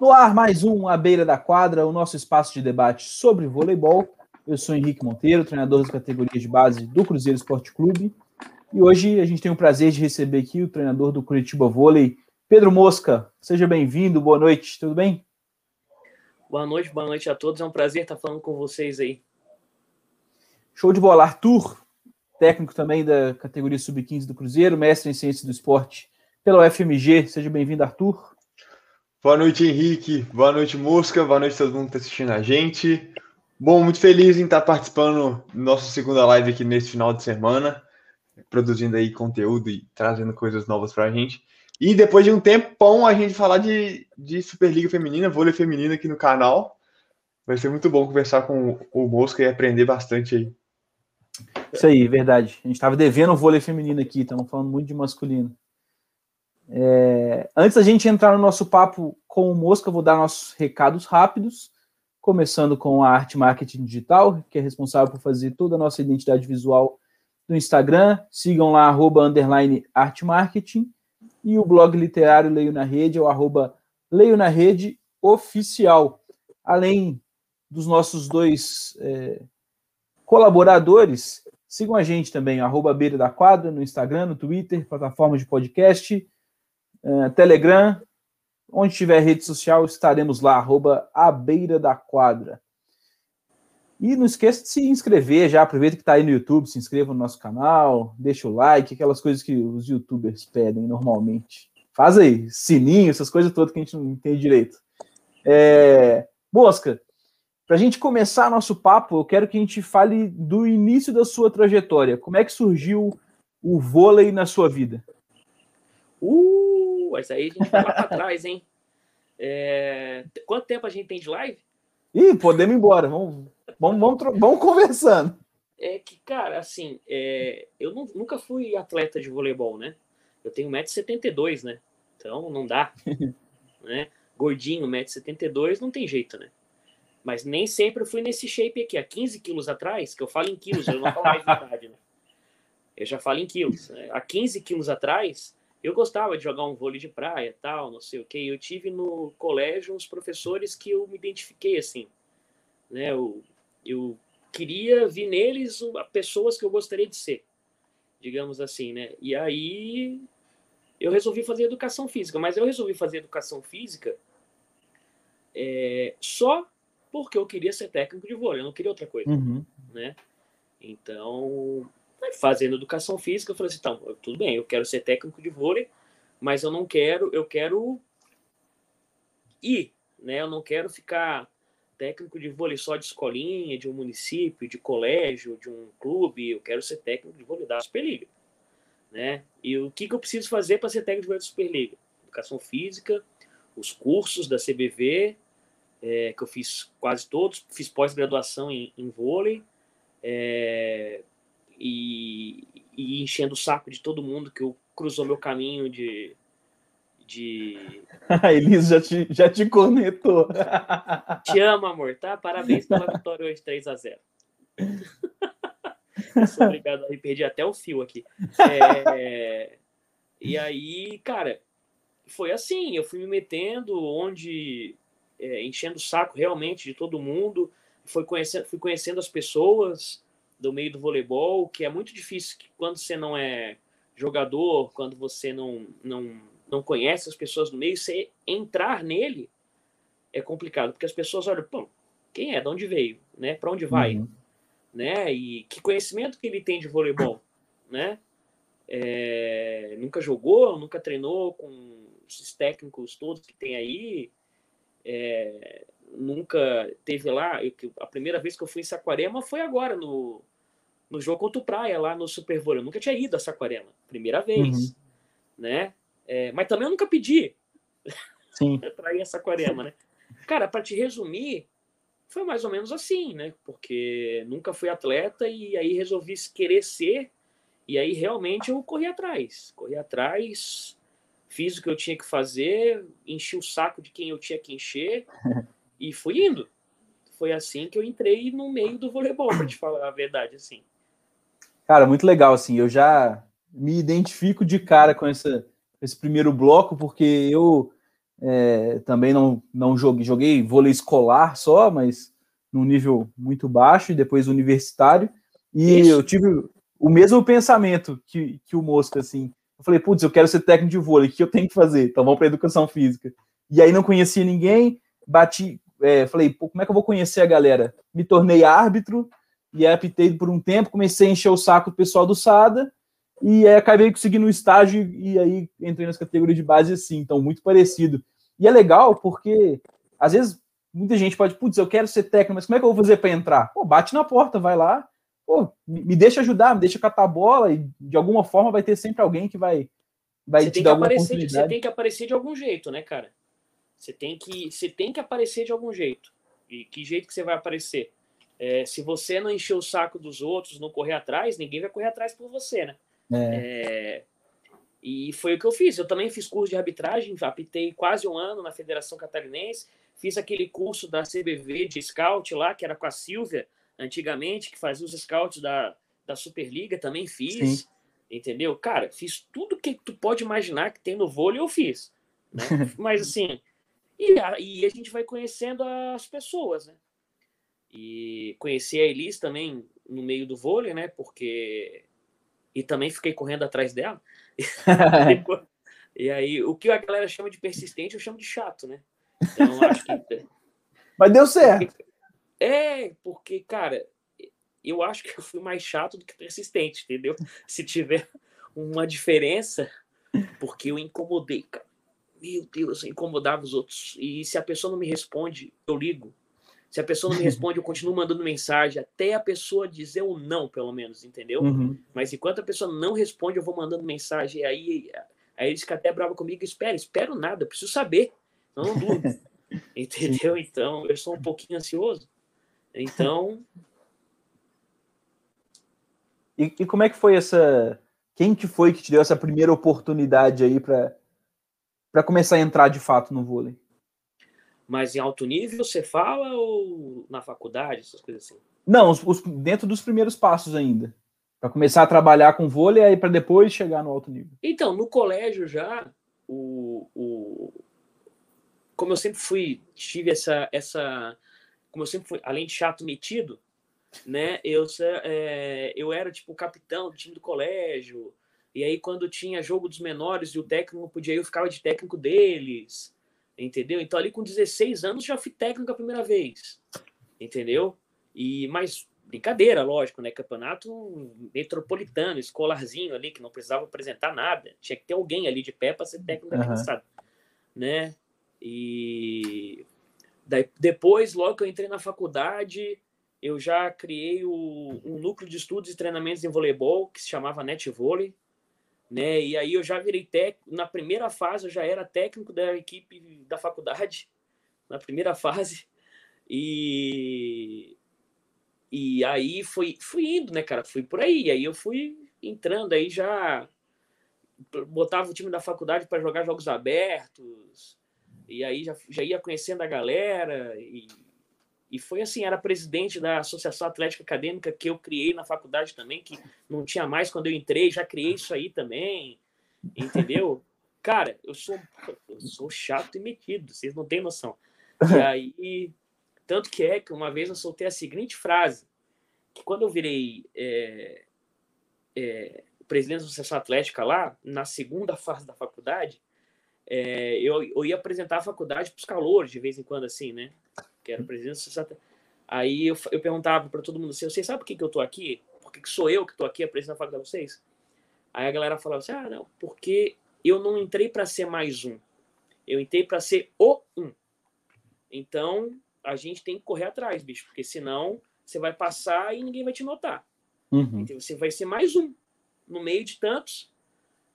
No ar, mais um à beira da quadra, o nosso espaço de debate sobre voleibol. Eu sou Henrique Monteiro, treinador das categorias de base do Cruzeiro Esporte Clube. E hoje a gente tem o prazer de receber aqui o treinador do Curitiba Vôlei, Pedro Mosca. Seja bem-vindo, boa noite, tudo bem? Boa noite, boa noite a todos. É um prazer estar falando com vocês aí. Show de bola. Arthur, técnico também da categoria Sub-15 do Cruzeiro, mestre em Ciências do Esporte pela UFMG. Seja bem-vindo, Arthur. Boa noite, Henrique. Boa noite, Mosca. Boa noite a todo mundo que está assistindo a gente. Bom, muito feliz em estar participando da nossa segunda live aqui nesse final de semana, produzindo aí conteúdo e trazendo coisas novas para a gente. E depois de um tempão a gente falar de, de Superliga Feminina, vôlei feminino aqui no canal. Vai ser muito bom conversar com o Mosca e aprender bastante aí. Isso aí, verdade. A gente estava devendo o vôlei feminino aqui, estamos falando muito de masculino. É, antes da gente entrar no nosso papo com o Mosca, vou dar nossos recados rápidos, começando com a Arte Marketing Digital, que é responsável por fazer toda a nossa identidade visual do Instagram. Sigam lá, arroba, underline, Arte Marketing. E o blog literário Leio na Rede é o arroba Leio na Rede Oficial. Além dos nossos dois é, colaboradores, sigam a gente também, arroba Beira da Quadra, no Instagram, no Twitter, plataforma de podcast, uh, Telegram, onde tiver rede social, estaremos lá, arroba a beira da quadra. E não esqueça de se inscrever já, aproveita que está aí no YouTube, se inscreva no nosso canal, deixa o like, aquelas coisas que os youtubers pedem normalmente. Faz aí, sininho, essas coisas todas que a gente não entende direito. É... Mosca, para a gente começar nosso papo, eu quero que a gente fale do início da sua trajetória. Como é que surgiu o vôlei na sua vida? Uh, mas aí a gente vai lá para trás, hein? É... Quanto tempo a gente tem de live? Ih, podemos ir embora. Vamos, vamos, vamos, vamos conversando. É que, cara, assim, é... eu não, nunca fui atleta de voleibol, né? Eu tenho 1,72m, né? Então não dá. né? Gordinho, 1,72m, não tem jeito, né? Mas nem sempre eu fui nesse shape aqui. Há 15 quilos atrás, que eu falo em quilos, eu não falo mais de idade, né? Eu já falo em quilos. Né? Há 15 quilos atrás, eu gostava de jogar um vôlei de praia, tal, não sei o que. Eu tive no colégio uns professores que eu me identifiquei assim, né? Eu, eu queria ver neles pessoas que eu gostaria de ser, digamos assim, né? E aí eu resolvi fazer educação física, mas eu resolvi fazer educação física é, só porque eu queria ser técnico de vôlei, eu não queria outra coisa, uhum. né? Então, fazendo educação física, eu falei assim, então, tudo bem, eu quero ser técnico de vôlei, mas eu não quero, eu quero ir, né? Eu não quero ficar técnico de vôlei só de escolinha, de um município, de colégio, de um clube, eu quero ser técnico de vôlei da Superliga, né? E o que, que eu preciso fazer para ser técnico de vôlei da Superliga? Educação física, os cursos da CBV, é, que eu fiz quase todos, fiz pós-graduação em, em vôlei, é, e, e enchendo o saco de todo mundo que eu cruzou meu caminho de. de... A Elisa já te, já te conectou. Te amo, amor, tá? Parabéns pela vitória hoje 3 a 0 Obrigado, eu perdi até o fio aqui. É... E aí, cara, foi assim, eu fui me metendo onde, é, enchendo o saco realmente de todo mundo, fui conhecendo, fui conhecendo as pessoas, do meio do voleibol, que é muito difícil que quando você não é jogador, quando você não, não, não conhece as pessoas do meio, você entrar nele é complicado, porque as pessoas olham, pô, quem é? De onde veio? Né? Para onde vai? Uhum. Né? E que conhecimento que ele tem de voleibol, né? É, nunca jogou, nunca treinou com esses técnicos todos que tem aí. É, nunca teve lá. Eu, a primeira vez que eu fui em Saquarema foi agora, no, no jogo contra o Praia, lá no Super Bowl. Eu nunca tinha ido a Saquarema, primeira vez. Uhum. Né? É, mas também eu nunca pedi para ir a Saquarema, né? Cara, para te resumir, foi mais ou menos assim, né? Porque nunca fui atleta e aí resolvi querer ser. E aí realmente eu corri atrás. Corri atrás, fiz o que eu tinha que fazer, enchi o saco de quem eu tinha que encher. E fui indo. Foi assim que eu entrei no meio do voleibol, para te falar a verdade, assim. Cara, muito legal, assim. Eu já me identifico de cara com essa, esse primeiro bloco, porque eu É, também não, não joguei, joguei vôlei escolar só, mas num nível muito baixo, e depois universitário. E Isso. eu tive o mesmo pensamento que, que o Mosca, assim. Eu falei, putz, eu quero ser técnico de vôlei, o que eu tenho que fazer? Então vamos para educação física. E aí não conhecia ninguém, bati, é, falei, pô, como é que eu vou conhecer a galera? Me tornei árbitro e apitei por um tempo, comecei a encher o saco do pessoal do SADA, e aí acabei conseguindo um estágio e aí entrei nas categorias de base assim, então muito parecido. E é legal porque às vezes muita gente pode, putz, eu quero ser técnico, mas como é que eu vou fazer para entrar? Pô, bate na porta, vai lá, pô, me deixa ajudar, me deixa catar a bola e de alguma forma vai ter sempre alguém que vai vai você te dar alguma aparecer, Você tem que aparecer de algum jeito, né, cara? Você tem que você tem que aparecer de algum jeito. E que jeito que você vai aparecer? É, se você não encher o saco dos outros, não correr atrás, ninguém vai correr atrás por você, né? É. É, e foi o que eu fiz. Eu também fiz curso de arbitragem, apitei quase um ano na Federação Catarinense, fiz aquele curso da CBV de scout lá, que era com a Silvia, antigamente, que fazia os scouts da, da Superliga, também fiz. Sim. Entendeu? Cara, fiz tudo que tu pode imaginar que tem no vôlei, eu fiz. Né? Mas assim, e a, e a gente vai conhecendo as pessoas, né? E conheci a Elis também no meio do vôlei, né? Porque. E também fiquei correndo atrás dela. e aí, o que a galera chama de persistente, eu chamo de chato, né? Então, acho que. Mas deu certo. É, porque, cara, eu acho que eu fui mais chato do que persistente, entendeu? Se tiver uma diferença, porque eu incomodei, cara. Meu Deus, eu incomodava os outros. E se a pessoa não me responde, eu ligo. Se a pessoa não me responde, eu continuo mandando mensagem até a pessoa dizer o não, pelo menos, entendeu? Uhum. Mas enquanto a pessoa não responde, eu vou mandando mensagem. E aí, aí eles ficam até bravo comigo. Espera, espero nada, eu preciso saber. Eu não durmo. entendeu? Então, eu sou um pouquinho ansioso. Então. E, e como é que foi essa. Quem que foi que te deu essa primeira oportunidade aí para começar a entrar de fato no vôlei? Mas em alto nível você fala ou na faculdade, essas coisas assim? Não, os, os, dentro dos primeiros passos ainda. Para começar a trabalhar com vôlei aí para depois chegar no alto nível. Então, no colégio já, o, o, como eu sempre fui, tive essa, essa. Como eu sempre fui, além de chato metido, né? Eu, é, eu era tipo o capitão do time do colégio. E aí, quando tinha jogo dos menores e o técnico podia ir, eu ficava de técnico deles entendeu? Então ali com 16 anos já fui técnico a primeira vez, entendeu? E mais brincadeira, lógico, né? Campeonato metropolitano, escolarzinho ali que não precisava apresentar nada, tinha que ter alguém ali de pé para ser técnico uhum. da né? E daí, depois, logo que eu entrei na faculdade, eu já criei o, um núcleo de estudos e treinamentos em voleibol que se chamava Net Vôlei, né? E aí eu já virei técnico, na primeira fase eu já era técnico da equipe da faculdade, na primeira fase. E e aí fui fui indo, né, cara? Fui por aí, aí eu fui entrando aí já botava o time da faculdade para jogar jogos abertos. E aí já, já ia conhecendo a galera e e foi assim, era presidente da Associação Atlética Acadêmica que eu criei na faculdade também, que não tinha mais quando eu entrei, já criei isso aí também, entendeu? Cara, eu sou, eu sou chato e metido, vocês não têm noção. E aí, tanto que é que uma vez eu soltei a seguinte frase, que quando eu virei é, é, presidente da Associação Atlética lá, na segunda fase da faculdade, é, eu, eu ia apresentar a faculdade para os calouros de vez em quando, assim, né? Que era presidente da Aí eu, eu perguntava para todo mundo assim: vocês sabem por que, que eu tô aqui? Por que, que sou eu que tô aqui apresentando a faculdade de vocês? Aí a galera falava assim: ah, não, porque eu não entrei para ser mais um, eu entrei para ser o um. Então a gente tem que correr atrás, bicho, porque senão você vai passar e ninguém vai te notar. Uhum. Então, você vai ser mais um no meio de tantos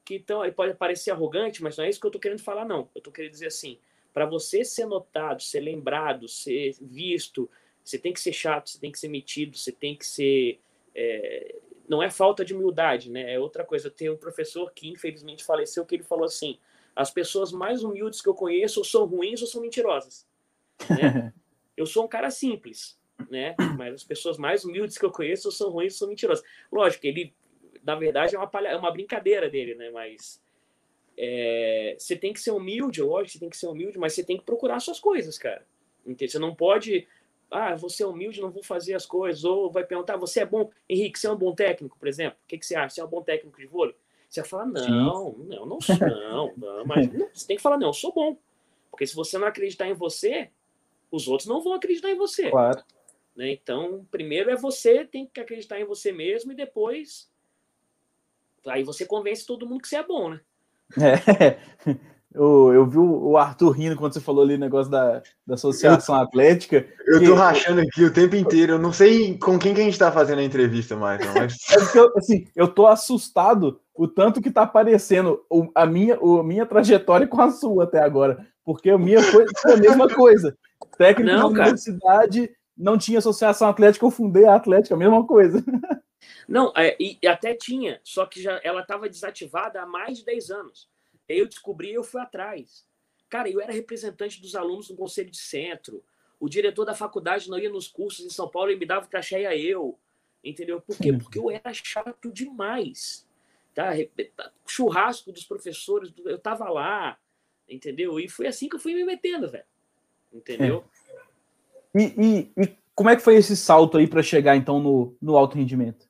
que então aí pode parecer arrogante, mas não é isso que eu tô querendo falar, não. Eu tô querendo dizer assim: para você ser notado, ser lembrado, ser visto, você tem que ser chato, você tem que ser metido, você tem que ser. É... não é falta de humildade, né? É outra coisa. Tenho um professor que infelizmente faleceu que ele falou assim: as pessoas mais humildes que eu conheço ou são ruins ou são mentirosas. Né? eu sou um cara simples, né? Mas as pessoas mais humildes que eu conheço ou são ruins ou são mentirosas. Lógico, ele, na verdade, é uma, palha... é uma brincadeira dele, né? Mas é, você tem que ser humilde, lógico, você tem que ser humilde, mas você tem que procurar suas coisas, cara. Entende? Você não pode, ah, você é humilde, não vou fazer as coisas, ou vai perguntar, você é bom, Henrique, você é um bom técnico, por exemplo? O que, que você acha? Você é um bom técnico de vôlei? Você vai falar, não, não, não sou, não, não, mas não, você tem que falar, não, eu sou bom. Porque se você não acreditar em você, os outros não vão acreditar em você. Claro. Né? Então, primeiro é você, tem que acreditar em você mesmo, e depois aí você convence todo mundo que você é bom, né? É, eu, eu vi o Arthur rindo quando você falou ali o negócio da, da Associação Atlética. Eu que... tô rachando aqui o tempo inteiro. Eu não sei com quem que a gente tá fazendo a entrevista mais, mas... é eu, assim, eu tô assustado o tanto que tá aparecendo a minha, a minha trajetória com a sua até agora. Porque a minha foi a mesma coisa. Técnico não, na universidade, não tinha Associação Atlética, eu fundei a Atlética, a mesma coisa. Não, é, e até tinha, só que já ela estava desativada há mais de 10 anos. Aí eu descobri e eu fui atrás. Cara, eu era representante dos alunos no conselho de centro. O diretor da faculdade não ia nos cursos em São Paulo e me dava cachê ia eu. Entendeu? Por quê? Porque eu era chato demais. Tá? Churrasco dos professores, eu tava lá, entendeu? E foi assim que eu fui me metendo, velho. Entendeu? É. E, e, e, como é que foi esse salto aí para chegar então no, no alto rendimento?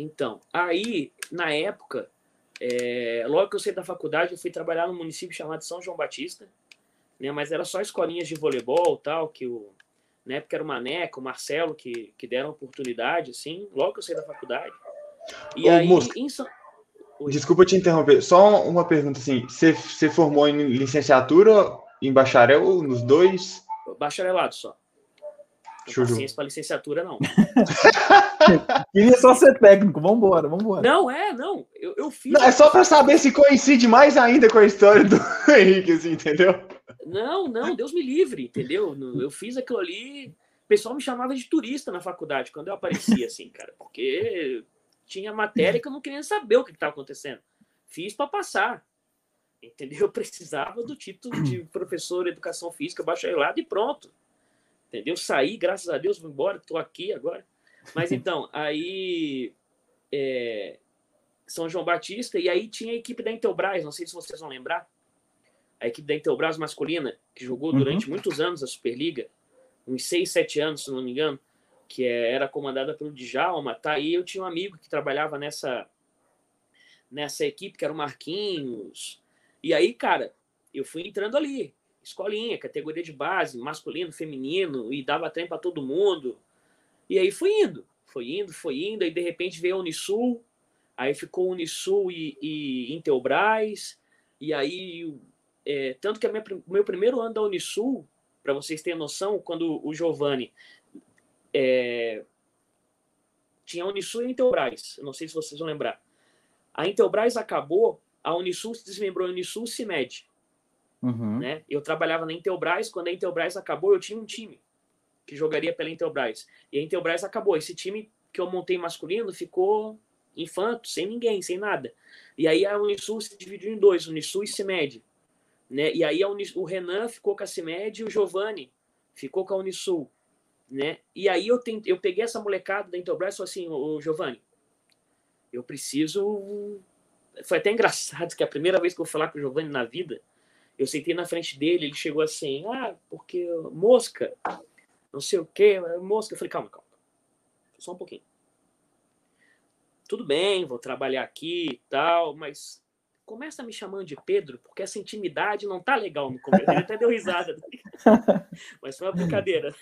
Então, aí, na época, é, logo que eu saí da faculdade, eu fui trabalhar num município chamado São João Batista, né, mas era só escolinhas de voleibol tal, que o, na época era o Maneco, o Marcelo, que, que deram oportunidade, assim, logo que eu saí da faculdade. E Ô, aí, em São... Desculpa te interromper, só uma pergunta assim, você, você formou em licenciatura, em bacharel, nos dois? Bacharelado só. Não paciência para licenciatura, não. Queria só ser técnico, vambora, vambora. Não, é, não. Eu, eu fiz. Não, é só para saber se coincide mais ainda com a história do Henrique, assim, entendeu? Não, não, Deus me livre, entendeu? Eu fiz aquilo ali. O pessoal me chamava de turista na faculdade quando eu aparecia, assim, cara, porque tinha matéria que eu não queria saber o que estava acontecendo. Fiz para passar. Entendeu? Eu precisava do título de professor de educação física bacharelado e pronto. Entendeu? Saí, graças a Deus, vou embora, estou aqui agora. Mas então, aí. É, São João Batista, e aí tinha a equipe da Intelbras, não sei se vocês vão lembrar. A equipe da Intelbras masculina, que jogou durante uhum. muitos anos a Superliga, uns 6, 7 anos, se não me engano, que é, era comandada pelo Djalma, tá? E eu tinha um amigo que trabalhava nessa, nessa equipe, que era o Marquinhos. E aí, cara, eu fui entrando ali escolinha, categoria de base, masculino, feminino, e dava treino para todo mundo. E aí foi indo, foi indo, foi indo, aí de repente veio a Unisul, aí ficou Unisul e, e Intelbras, e aí, é, tanto que o meu primeiro ano da Unisul, para vocês terem noção, quando o Giovanni é, tinha a Unisul e a Intelbras, não sei se vocês vão lembrar. A Intelbras acabou, a Unisul se desmembrou em Unisul e CIMED. Uhum. Né? Eu trabalhava na Intelbras, quando a Intelbras acabou, eu tinha um time que jogaria pela Intelbras. E a Intelbras acabou. Esse time que eu montei masculino ficou infanto, sem ninguém, sem nada. E aí a Unisul se dividiu em dois, Unisul e CIMED. Né? E aí Unisul, o Renan ficou com a CIMED e o Giovanni ficou com a Unisul. Né? E aí eu, tentei, eu peguei essa molecada da Intelbras e falei assim, o Giovanni, eu preciso... Foi até engraçado que a primeira vez que eu falar com o Giovanni na vida, eu sentei na frente dele, ele chegou assim, ah, porque mosca, não sei o que, mosca. Eu falei, calma, calma, só um pouquinho. Tudo bem, vou trabalhar aqui e tal, mas começa me chamando de Pedro, porque essa intimidade não tá legal no começo. Ele até deu risada. mas foi uma brincadeira.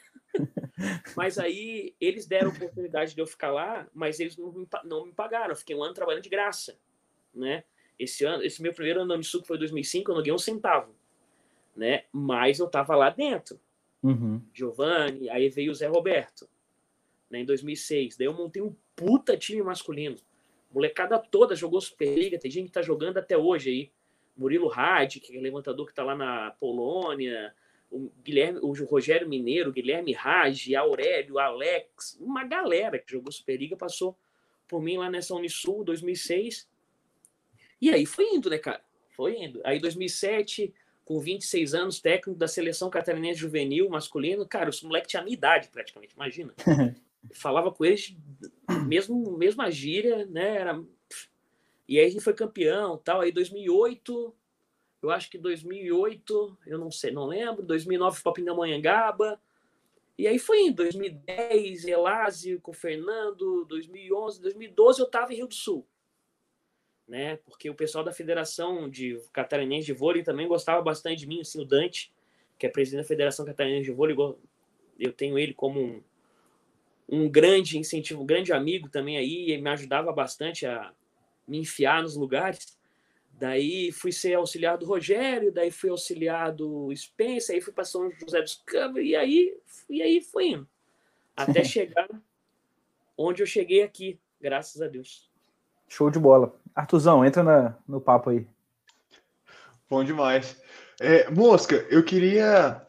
Mas aí eles deram oportunidade de eu ficar lá, mas eles não me, não me pagaram. Eu fiquei um ano trabalhando de graça, né? Esse ano, esse meu primeiro ano no Unisul, que foi 2005, eu não ganhei um centavo, né? Mas eu tava lá dentro. Uhum. Giovanni, aí veio o Zé Roberto, né, em 2006. Daí eu montei um puta time masculino. Molecada toda jogou Superliga, tem gente que tá jogando até hoje aí. Murilo Hadi, que é levantador que tá lá na Polônia, o Guilherme, o Rogério Mineiro, Guilherme Raj, Aurélio, Alex, uma galera que jogou Superliga passou por mim lá nessa Unisul 2006. E aí foi indo, né, cara? Foi indo. Aí 2007, com 26 anos, técnico da seleção catarinense juvenil masculino, cara, os moleques tinham a minha idade praticamente, imagina. Falava com eles, mesmo, mesma gíria, né? Era... E aí a gente foi campeão, tal. Aí 2008, eu acho que 2008, eu não sei, não lembro. 2009 foi para Pindamonhangaba. E aí foi em 2010, Elásio com o Fernando, 2011, 2012 eu estava em Rio do Sul. Né? Porque o pessoal da Federação de Catarinense de Vôlei também gostava bastante de mim, assim, o Dante, que é presidente da Federação Catarinense de Vôlei, eu tenho ele como um, um grande incentivo, um grande amigo também aí, e me ajudava bastante a me enfiar nos lugares. Daí fui ser auxiliar do Rogério, daí fui auxiliar do Spencer, aí fui para São José dos Campos, e aí, e aí fui indo. Até chegar onde eu cheguei aqui, graças a Deus. Show de bola. Artuzão, entra na, no papo aí. Bom demais. É, Mosca, eu queria,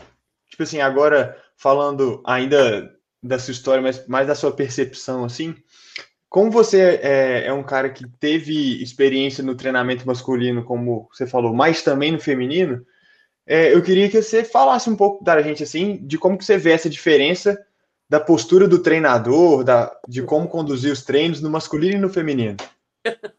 tipo assim, agora falando ainda da sua história, mas mais da sua percepção, assim, como você é, é, um cara que teve experiência no treinamento masculino, como você falou, mas também no feminino, é, eu queria que você falasse um pouco da gente assim, de como que você vê essa diferença da postura do treinador, da, de como conduzir os treinos no masculino e no feminino.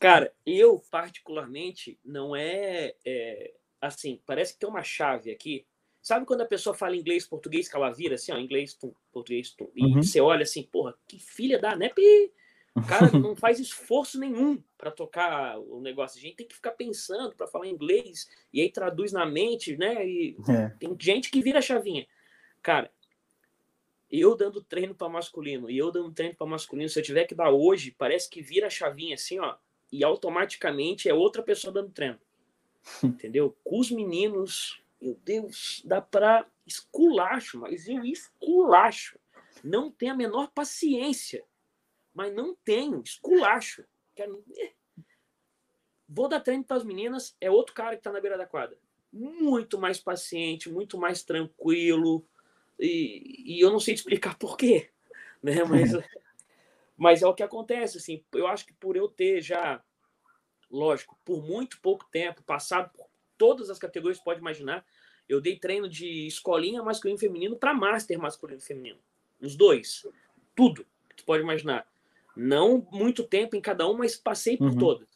Cara, eu particularmente não é, é assim, parece que tem uma chave aqui Sabe quando a pessoa fala inglês, português, que ela vira assim, ó, inglês, tum, português, tum, e uhum. você olha assim, porra, que filha da NEP, o cara não faz esforço nenhum para tocar o negócio. A gente tem que ficar pensando para falar inglês e aí traduz na mente, né? E é. tem gente que vira a chavinha. Cara, eu dando treino para masculino e eu dando treino para masculino, se eu tiver que dar hoje, parece que vira a chavinha assim, ó, e automaticamente é outra pessoa dando treino. Entendeu? Com os meninos, meu Deus, dá para esculacho, mas eu esculacho. Não tenho a menor paciência, mas não tenho, esculacho. Quero... Vou dar treino para as meninas, é outro cara que está na beira da quadra. Muito mais paciente, muito mais tranquilo, e, e eu não sei te explicar por quê, né? Mas, mas é o que acontece, assim. Eu acho que por eu ter já, lógico, por muito pouco tempo, passado por todas as categorias que pode imaginar. Eu dei treino de escolinha masculino e feminino para master masculino e feminino. Os dois. Tudo que tu pode imaginar. Não muito tempo em cada um, mas passei por uhum. todas.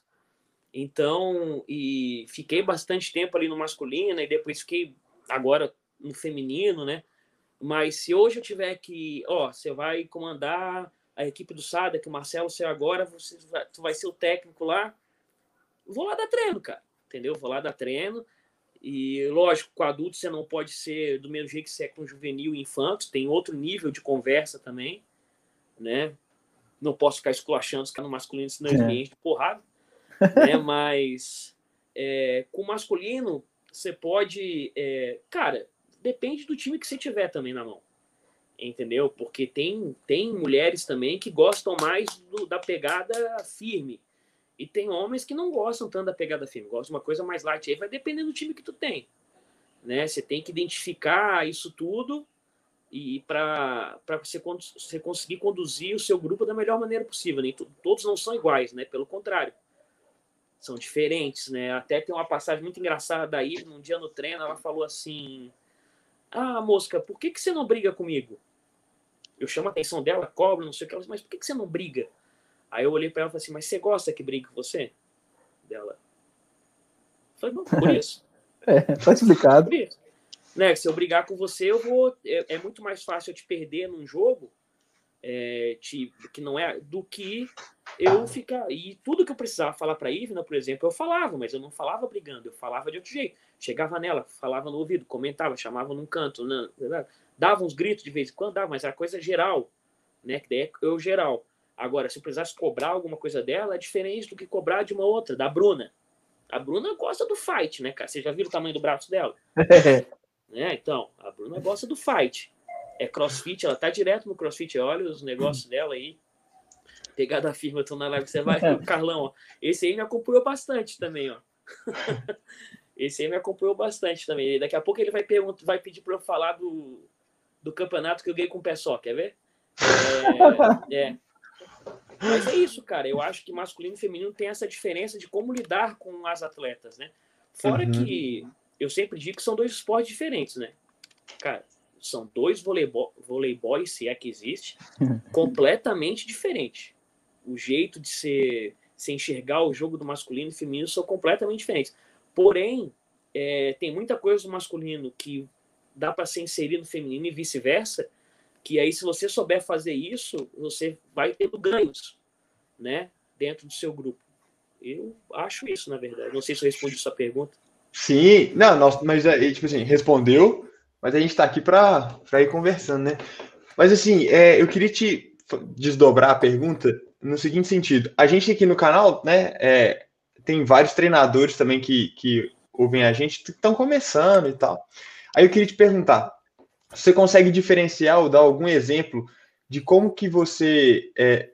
Então, e fiquei bastante tempo ali no masculino e depois fiquei agora no feminino, né? Mas se hoje eu tiver que, ó, você vai comandar a equipe do Sada, que o Marcelo saiu agora, você vai, tu vai ser o técnico lá, vou lá dar treino, cara entendeu? Vou lá dar treino. E, lógico, com adulto você não pode ser do mesmo jeito que você é com juvenil e infantos, tem outro nível de conversa também, né? Não posso ficar esculachando os caras no masculino, senão é. eles de porrada, né? Mas é, com o masculino, você pode. É, cara, depende do time que você tiver também na mão. Entendeu? Porque tem, tem mulheres também que gostam mais do, da pegada firme e tem homens que não gostam tanto da pegada firme, gostam de uma coisa mais light. Aí vai depender do time que tu tem. Né? Você tem que identificar isso tudo e para você, você conseguir conduzir o seu grupo da melhor maneira possível. Nem todos não são iguais, né? Pelo contrário, são diferentes, né? Até tem uma passagem muito engraçada daí, num dia no treino, ela falou assim: Ah, mosca, por que, que você não briga comigo? Eu chamo a atenção dela, cobro, não sei o que, mas por que, que você não briga? Aí eu olhei para ela e falei assim, mas você gosta que brigue com você? Dela. Eu falei, não, por isso. é, tá explicado. Por isso. Né, se eu brigar com você, eu vou. É, é muito mais fácil eu te perder num jogo é, te, que não é do que eu ficar. E tudo que eu precisava falar para Ivna, por exemplo, eu falava, mas eu não falava brigando, eu falava de outro jeito. Chegava nela, falava no ouvido, comentava, chamava num canto, não, dava uns gritos de vez em quando, dava, mas era coisa geral, né? Que daí é eu geral. Agora, se eu precisasse cobrar alguma coisa dela, é diferente do que cobrar de uma outra, da Bruna. A Bruna gosta do fight, né, cara? Vocês já viram o tamanho do braço dela? né? Então, a Bruna gosta do fight. É crossfit, ela tá direto no crossfit. Olha os negócios dela aí. Pegada firme, eu tô na live, você vai, Carlão, ó. Esse aí me acompanhou bastante também, ó. Esse aí me acompanhou bastante também. Daqui a pouco ele vai, perguntar, vai pedir para eu falar do, do campeonato que eu ganhei com o pé só, quer ver? É, é, mas é isso, cara. Eu acho que masculino e feminino tem essa diferença de como lidar com as atletas, né? Fora uhum. que eu sempre digo que são dois esportes diferentes, né? Cara, são dois voleibol, voleibóis, se é que existe, completamente diferentes. O jeito de ser você enxergar o jogo do masculino e feminino são completamente diferentes. Porém, é, tem muita coisa do masculino que dá para ser inserido no feminino e vice-versa, que aí se você souber fazer isso, você vai tendo ganhos, né, dentro do seu grupo. Eu acho isso, na verdade. Não sei se eu respondi sua pergunta. Sim, não, nós, mas é, tipo assim, respondeu, mas a gente está aqui para ir conversando, né? Mas assim, é, eu queria te desdobrar a pergunta no seguinte sentido. A gente aqui no canal, né, é, tem vários treinadores também que, que ouvem a gente, que estão começando e tal. Aí eu queria te perguntar, você consegue diferenciar ou dar algum exemplo de como que você é,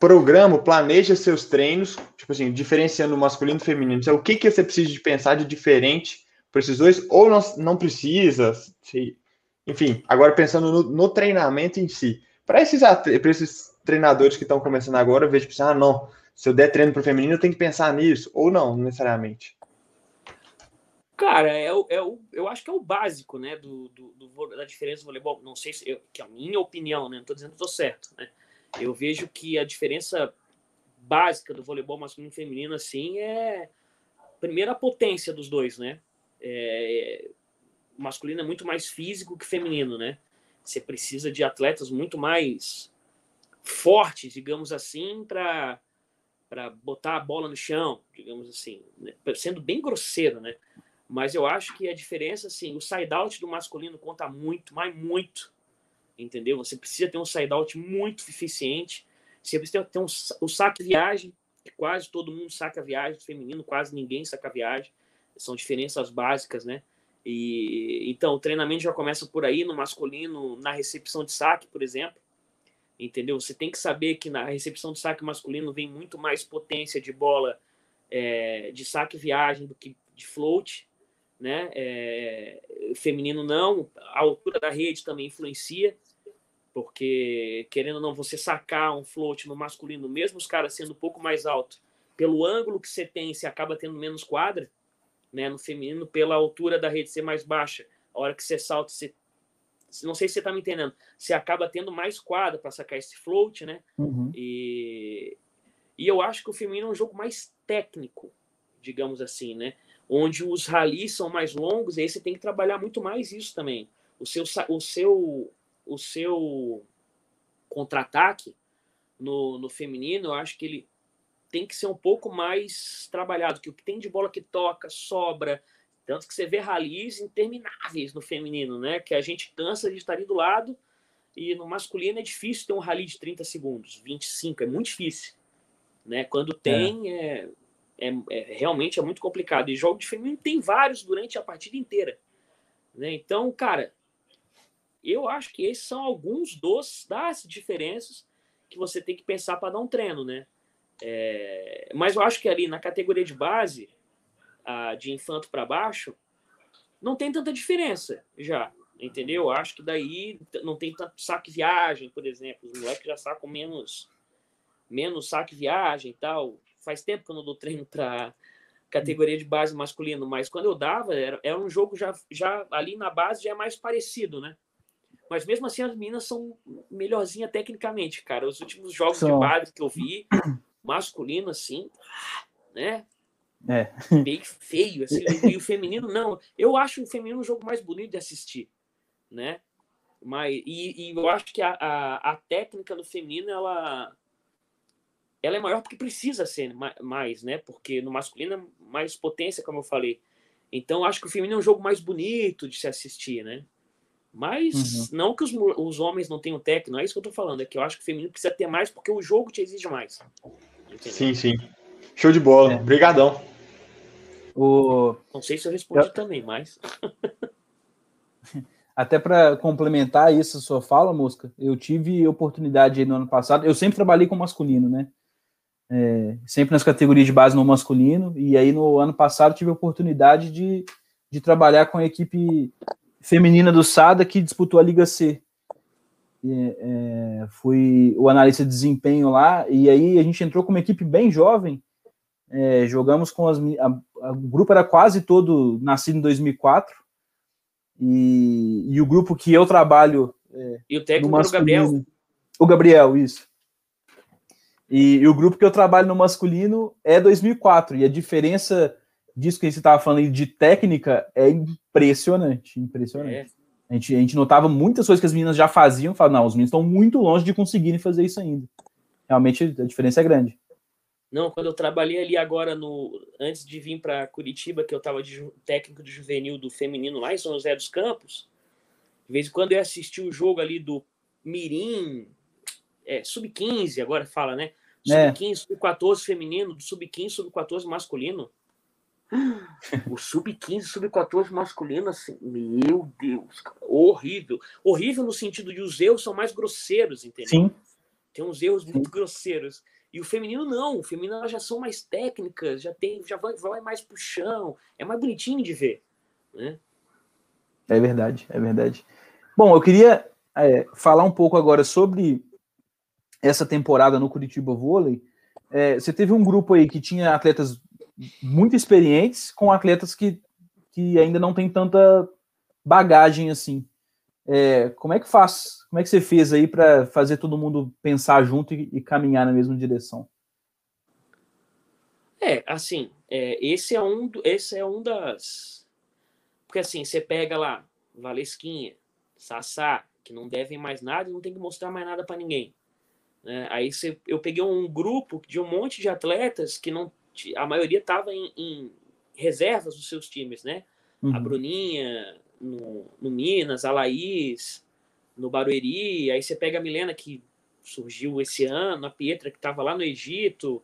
programa, planeja seus treinos, tipo assim, diferenciando masculino e feminino. Então, o que, que você precisa de pensar de diferente para esses dois, ou não, não precisa, se, enfim, agora pensando no, no treinamento em si. Para esses, esses treinadores que estão começando agora, vejo tipo, assim, ah, não, se eu der treino para o feminino, eu tenho que pensar nisso, ou não, necessariamente. Cara, é o, é o, eu acho que é o básico, né, do, do, do da diferença do voleibol. Não sei se, eu, que é a minha opinião, né, não estou dizendo que estou certo, né, eu vejo que a diferença básica do voleibol masculino e feminino assim é primeiro a potência dos dois, né? É, o masculino é muito mais físico que feminino, né? Você precisa de atletas muito mais fortes, digamos assim, para para botar a bola no chão, digamos assim, né? sendo bem grosseiro, né? Mas eu acho que a diferença, assim, o side out do masculino conta muito, mas muito entendeu? Você precisa ter um side-out muito eficiente, você precisa ter um, o saque viagem, que quase todo mundo saca viagem, feminino quase ninguém saca viagem, são diferenças básicas, né? E então o treinamento já começa por aí no masculino, na recepção de saque, por exemplo. Entendeu? Você tem que saber que na recepção de saque masculino vem muito mais potência de bola é, de saque viagem do que de float, né? É, feminino não, a altura da rede também influencia porque querendo ou não você sacar um float no masculino, mesmo os caras sendo um pouco mais alto, pelo ângulo que você tem, você acaba tendo menos quadra, né? No feminino, pela altura da rede ser mais baixa, a hora que você salta, você não sei se você tá me entendendo, você acaba tendo mais quadra para sacar esse float, né? Uhum. E e eu acho que o feminino é um jogo mais técnico, digamos assim, né? Onde os ralis são mais longos, e aí você tem que trabalhar muito mais isso também. O seu, o seu o seu contra-ataque no, no feminino, eu acho que ele tem que ser um pouco mais trabalhado, que o que tem de bola que toca, sobra, tanto que você vê ralis intermináveis no feminino, né? Que a gente cansa de estar ali do lado, e no masculino é difícil ter um rally de 30 segundos, 25, é muito difícil. Né? Quando tem, é. É, é, é realmente é muito complicado. E jogo de feminino tem vários durante a partida inteira. Né? Então, cara, eu acho que esses são alguns dos das diferenças que você tem que pensar para dar um treino, né? É, mas eu acho que ali na categoria de base, a, de infanto para baixo, não tem tanta diferença já, entendeu? Eu acho que daí não tem tanto saque viagem, por exemplo. Os moleques já sacam menos, menos saque viagem e tal. Faz tempo que eu não dou treino para categoria de base masculino, mas quando eu dava, era, era um jogo já, já ali na base já é mais parecido, né? Mas mesmo assim, as meninas são melhorzinha tecnicamente, cara. Os últimos jogos são. de base que eu vi, masculino, assim, né? É. Bem feio, assim. e o feminino, não. Eu acho o feminino um jogo mais bonito de assistir, né? Mas, e, e eu acho que a, a, a, técnica do feminino, ela, ela é maior porque precisa ser mais, né? Porque no masculino é mais potência, como eu falei. Então, acho que o feminino é um jogo mais bonito de se assistir, né? Mas uhum. não que os, os homens não tenham técnico, não é isso que eu tô falando, é que eu acho que o feminino precisa ter mais porque o jogo te exige mais. Entendeu? Sim, sim. Show de bola. É. Obrigadão. O... Não sei se eu respondi eu... também, mas. Até para complementar isso, a sua fala, Mosca, eu tive oportunidade no ano passado. Eu sempre trabalhei com masculino, né? É, sempre nas categorias de base no masculino. E aí, no ano passado, tive a oportunidade de, de trabalhar com a equipe feminina do SADA que disputou a Liga C. É, fui o analista de desempenho lá, e aí a gente entrou com uma equipe bem jovem. É, jogamos com as. A, a, o grupo era quase todo nascido em 2004. E, e o grupo que eu trabalho. É, e o técnico era o Gabriel. O Gabriel, isso. E, e, o grupo que eu trabalho no masculino é 2004. E a diferença disso que você estava falando de técnica é impressionante. Impressionante. É. A, gente, a gente notava muitas coisas que as meninas já faziam. Falava, não, os meninos estão muito longe de conseguirem fazer isso ainda. Realmente a diferença é grande. Não, quando eu trabalhei ali agora no antes de vir para Curitiba, que eu estava de técnico de juvenil do feminino lá em São José dos Campos, de vez em quando eu assisti o jogo ali do Mirim, é, sub-15, agora fala, né? Sub-15, é. sub-14 feminino, do sub-15, sub-14 masculino. O sub-15, sub-14 masculino, assim, meu Deus, cara, horrível. Horrível no sentido de os erros são mais grosseiros, entendeu? Sim. Tem uns erros muito grosseiros. E o feminino não, o feminino elas já são mais técnicas, já tem, já vai, vai mais pro chão, é mais bonitinho de ver, né? É verdade, é verdade. Bom, eu queria é, falar um pouco agora sobre essa temporada no Curitiba Vôlei. É, você teve um grupo aí que tinha atletas muito experientes com atletas que, que ainda não tem tanta bagagem assim. É, como é que faz? Como é que você fez aí para fazer todo mundo pensar junto e, e, caminhar na mesma direção? É, assim, é, esse é um, esse é um das, porque assim você pega lá Valesquinha, Sassá, que não devem mais nada e não tem que mostrar mais nada para ninguém. Né? Aí você, eu peguei um grupo de um monte de atletas que não, a maioria estava em, em, reservas dos seus times, né? Uhum. A Bruninha no, no, Minas, a Laís no Barueri, aí você pega a Milena que surgiu esse ano, a Pietra que estava lá no Egito,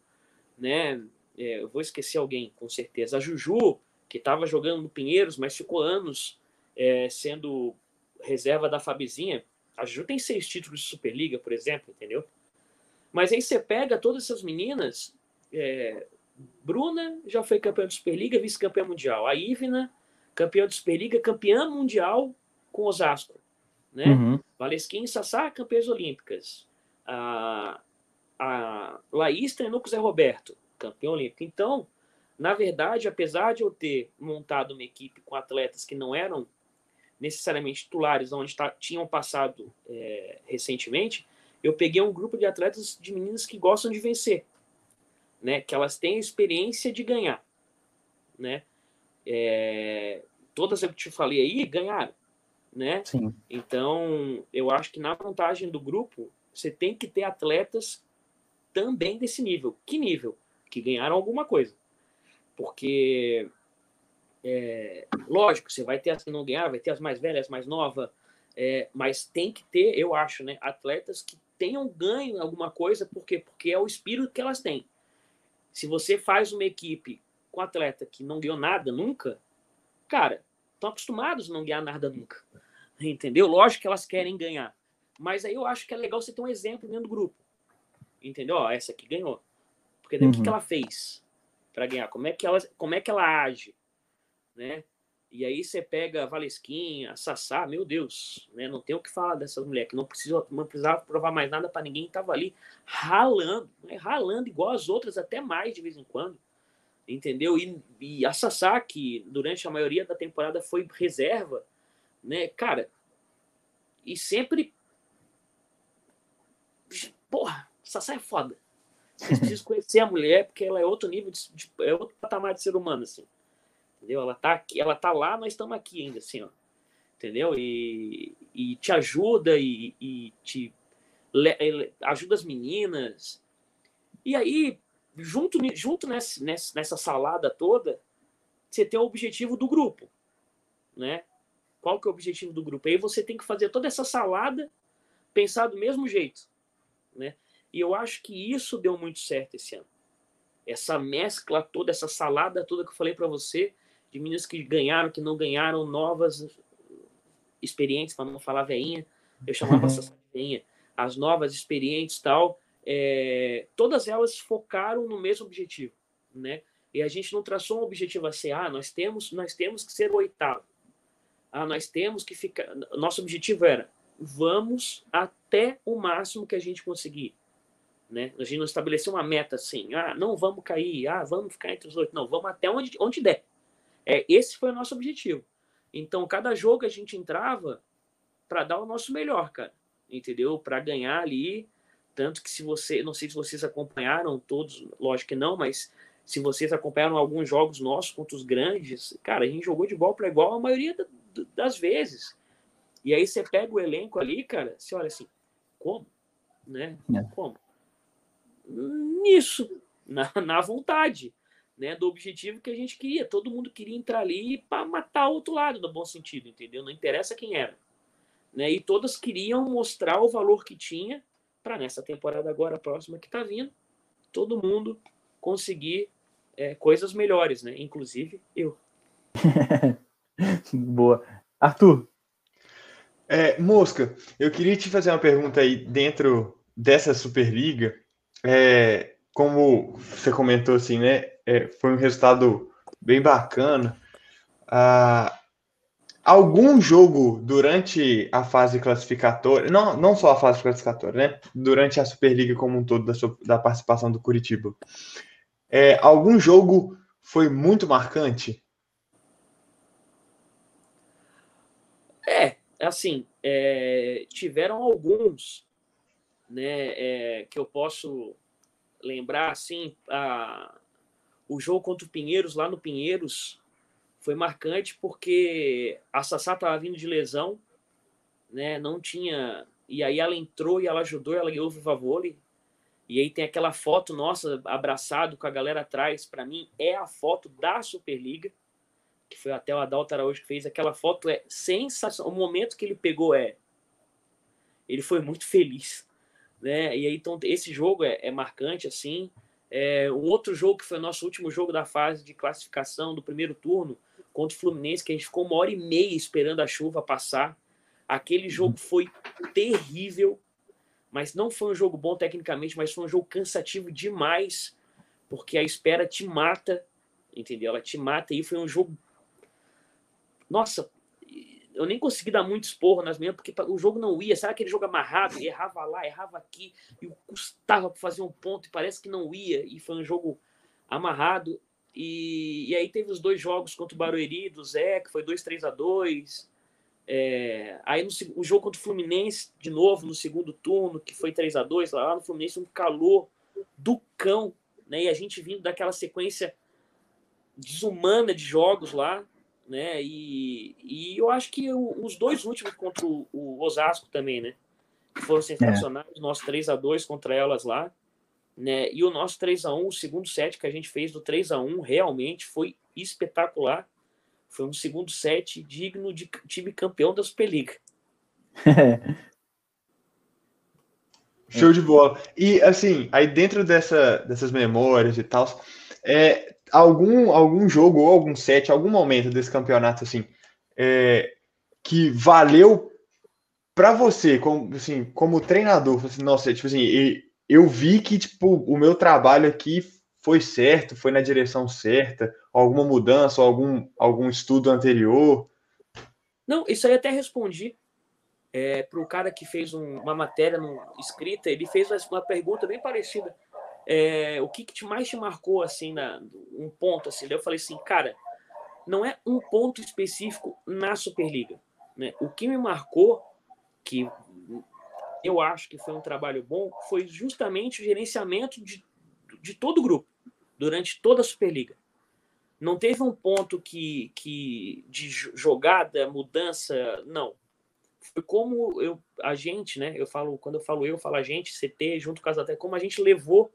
né? É, eu vou esquecer alguém, com certeza. A Juju, que estava jogando no Pinheiros, mas ficou anos é, sendo reserva da Fabizinha. A Juju tem seis títulos de Superliga, por exemplo, entendeu? Mas aí você pega todas essas meninas. É, Bruna já foi campeã de Superliga, vice-campeã mundial. A Ivna, campeã de Superliga, campeã mundial com Osasco. Né? Uhum. Valesquim e Sassá, campeãs olímpicas. A, a Laís treinou com o Zé Roberto, campeão olímpico. Então, na verdade, apesar de eu ter montado uma equipe com atletas que não eram necessariamente titulares, onde tá, tinham passado é, recentemente, eu peguei um grupo de atletas de meninas que gostam de vencer, né? Que elas têm a experiência de ganhar, né? É, todas que eu te falei aí ganharam, né? Sim. Então, eu acho que na vantagem do grupo, você tem que ter atletas também desse nível. Que nível? Que ganharam alguma coisa. Porque, é, lógico, você vai ter as que não ganharam, vai ter as mais velhas, as mais novas, é, mas tem que ter, eu acho, né, atletas que tenham ganho alguma coisa, por quê? Porque é o espírito que elas têm. Se você faz uma equipe com atleta que não ganhou nada nunca, cara, estão acostumados a não ganhar nada nunca. Entendeu? Lógico que elas querem ganhar. Mas aí eu acho que é legal você ter um exemplo dentro do grupo. Entendeu? Ó, essa aqui ganhou. Porque daí uhum. o que, que ela fez para ganhar? Como é que ela, como é que ela age? Né? E aí você pega a Valesquinha, a Sassá, meu Deus, né? Não tem o que falar dessas mulheres, que não, precisa, não precisava provar mais nada para ninguém, tava ali ralando, né? ralando igual as outras, até mais de vez em quando. Entendeu? E, e a Sassá, que durante a maioria da temporada foi reserva, né? Cara, e sempre. Porra, Sassá é foda. Vocês precisam conhecer a mulher, porque ela é outro nível, de, de, é outro patamar de ser humano, assim entendeu? Ela tá aqui, ela tá lá, nós estamos aqui ainda, assim, ó, entendeu? E, e te ajuda e, e te ajuda as meninas. E aí, junto, junto nessa, nessa salada toda, você tem o objetivo do grupo, né? Qual que é o objetivo do grupo? Aí você tem que fazer toda essa salada pensar do mesmo jeito, né? E eu acho que isso deu muito certo esse ano. Essa mescla toda, essa salada toda que eu falei para você, de meninas que ganharam, que não ganharam, novas experientes, para não falar veinha, eu chamava uhum. essa veinha, as novas experientes tal, é, todas elas focaram no mesmo objetivo, né? E a gente não traçou um objetivo assim, ah, nós temos, nós temos que ser o oitavo. Ah, nós temos que ficar. Nosso objetivo era vamos até o máximo que a gente conseguir. Né? A gente não estabeleceu uma meta assim, ah, não vamos cair, ah, vamos ficar entre os oito. Não, vamos até onde, onde der. É, esse foi o nosso objetivo. Então, cada jogo a gente entrava para dar o nosso melhor, cara. Entendeu? Para ganhar ali, Tanto que se você, não sei se vocês acompanharam todos, lógico que não, mas se vocês acompanharam alguns jogos nossos contra os grandes, cara, a gente jogou de igual para igual a maioria das vezes. E aí você pega o elenco ali, cara, você olha assim, como? Né? É. Como? Nisso, na, na vontade, né? Do objetivo que a gente queria. Todo mundo queria entrar ali para matar o outro lado, no bom sentido, entendeu? Não interessa quem era. Né? E todas queriam mostrar o valor que tinha para nessa temporada agora próxima que está vindo, todo mundo conseguir é, coisas melhores, né? Inclusive eu. Boa. Arthur. É, Mosca, eu queria te fazer uma pergunta aí dentro dessa Superliga. É, como você comentou assim, né? É, foi um resultado bem bacana. Ah, algum jogo durante a fase classificatória, não, não só a fase classificatória, né? Durante a Superliga como um todo da, sua, da participação do Curitiba, é, algum jogo foi muito marcante? É, assim, é, tiveram alguns, né, é, que eu posso lembrar, assim, a, o jogo contra o Pinheiros, lá no Pinheiros, foi marcante porque a Sassá estava vindo de lesão, né? Não tinha. E aí ela entrou e ela ajudou, ela ganhou o Vôlei. E aí tem aquela foto nossa abraçado com a galera atrás. Para mim, é a foto da Superliga, que foi até o Adalto Araújo que fez. Aquela foto é sensacional. O momento que ele pegou é. Ele foi muito feliz. Né? E aí, então, esse jogo é, é marcante, assim. É, um outro jogo que foi nosso último jogo da fase de classificação do primeiro turno contra o Fluminense, que a gente ficou uma hora e meia esperando a chuva passar. Aquele jogo foi terrível, mas não foi um jogo bom tecnicamente, mas foi um jogo cansativo demais, porque a espera te mata, entendeu? Ela te mata e foi um jogo. Nossa, eu nem consegui dar muito esporro nas minhas, porque o jogo não ia. Sabe aquele jogo amarrado? Errava lá, errava aqui, e custava para fazer um ponto, e parece que não ia. E foi um jogo amarrado. E, e aí teve os dois jogos contra o Barueri, do Zé, que foi 2 3 a 2 é, Aí no, o jogo contra o Fluminense, de novo, no segundo turno, que foi 3 a 2 lá no Fluminense, um calor do cão, né? E a gente vindo daquela sequência desumana de jogos lá, né? E, e eu acho que o, os dois últimos contra o, o Osasco também, né? Foram sensacionais, é. nosso 3 a 2 contra elas lá. Né? E o nosso 3 a 1 o segundo set que a gente fez do 3 a 1 realmente foi espetacular. Foi um segundo set digno de time campeão da Superliga. Show de bola. E assim, aí dentro dessa, dessas memórias e tal, é, algum, algum jogo ou algum set, algum momento desse campeonato assim, é, que valeu para você, como, assim, como treinador, assim, nossa, tipo assim, eu vi que tipo o meu trabalho aqui foi certo, foi na direção certa, alguma mudança, algum algum estudo anterior. Não, isso aí até respondi é, para o cara que fez um, uma matéria escrita, ele fez uma pergunta bem parecida. É, o que, que mais te marcou assim, na, um ponto assim? eu falei assim, cara, não é um ponto específico na Superliga. Né? O que me marcou, que eu acho que foi um trabalho bom, foi justamente o gerenciamento de, de todo o grupo, durante toda a Superliga. Não teve um ponto que, que de jogada, mudança, não. Foi como eu, a gente, né? Eu falo, quando eu falo eu, eu falo a gente, CT, junto com as até como a gente levou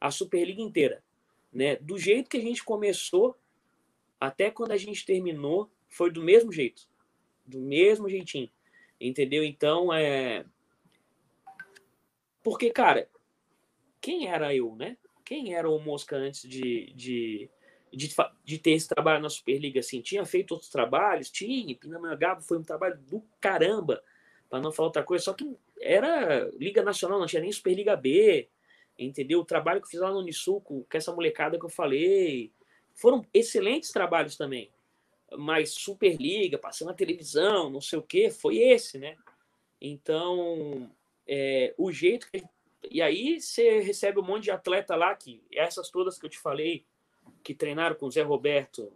a Superliga inteira, né? Do jeito que a gente começou até quando a gente terminou, foi do mesmo jeito, do mesmo jeitinho, entendeu? Então, é, porque, cara, quem era eu, né? Quem era o Mosca antes de, de, de, de ter esse trabalho na Superliga? Assim, tinha feito outros trabalhos? Tinha. Pindamonhangaba foi um trabalho do caramba, para não falar outra coisa. Só que era Liga Nacional, não tinha nem Superliga B, entendeu? O trabalho que eu fiz lá no Unisul com essa molecada que eu falei. Foram excelentes trabalhos também. Mas Superliga, passando na televisão, não sei o que, foi esse, né? Então, é, o jeito que. E aí você recebe um monte de atleta lá, que essas todas que eu te falei, que treinaram com Zé Roberto,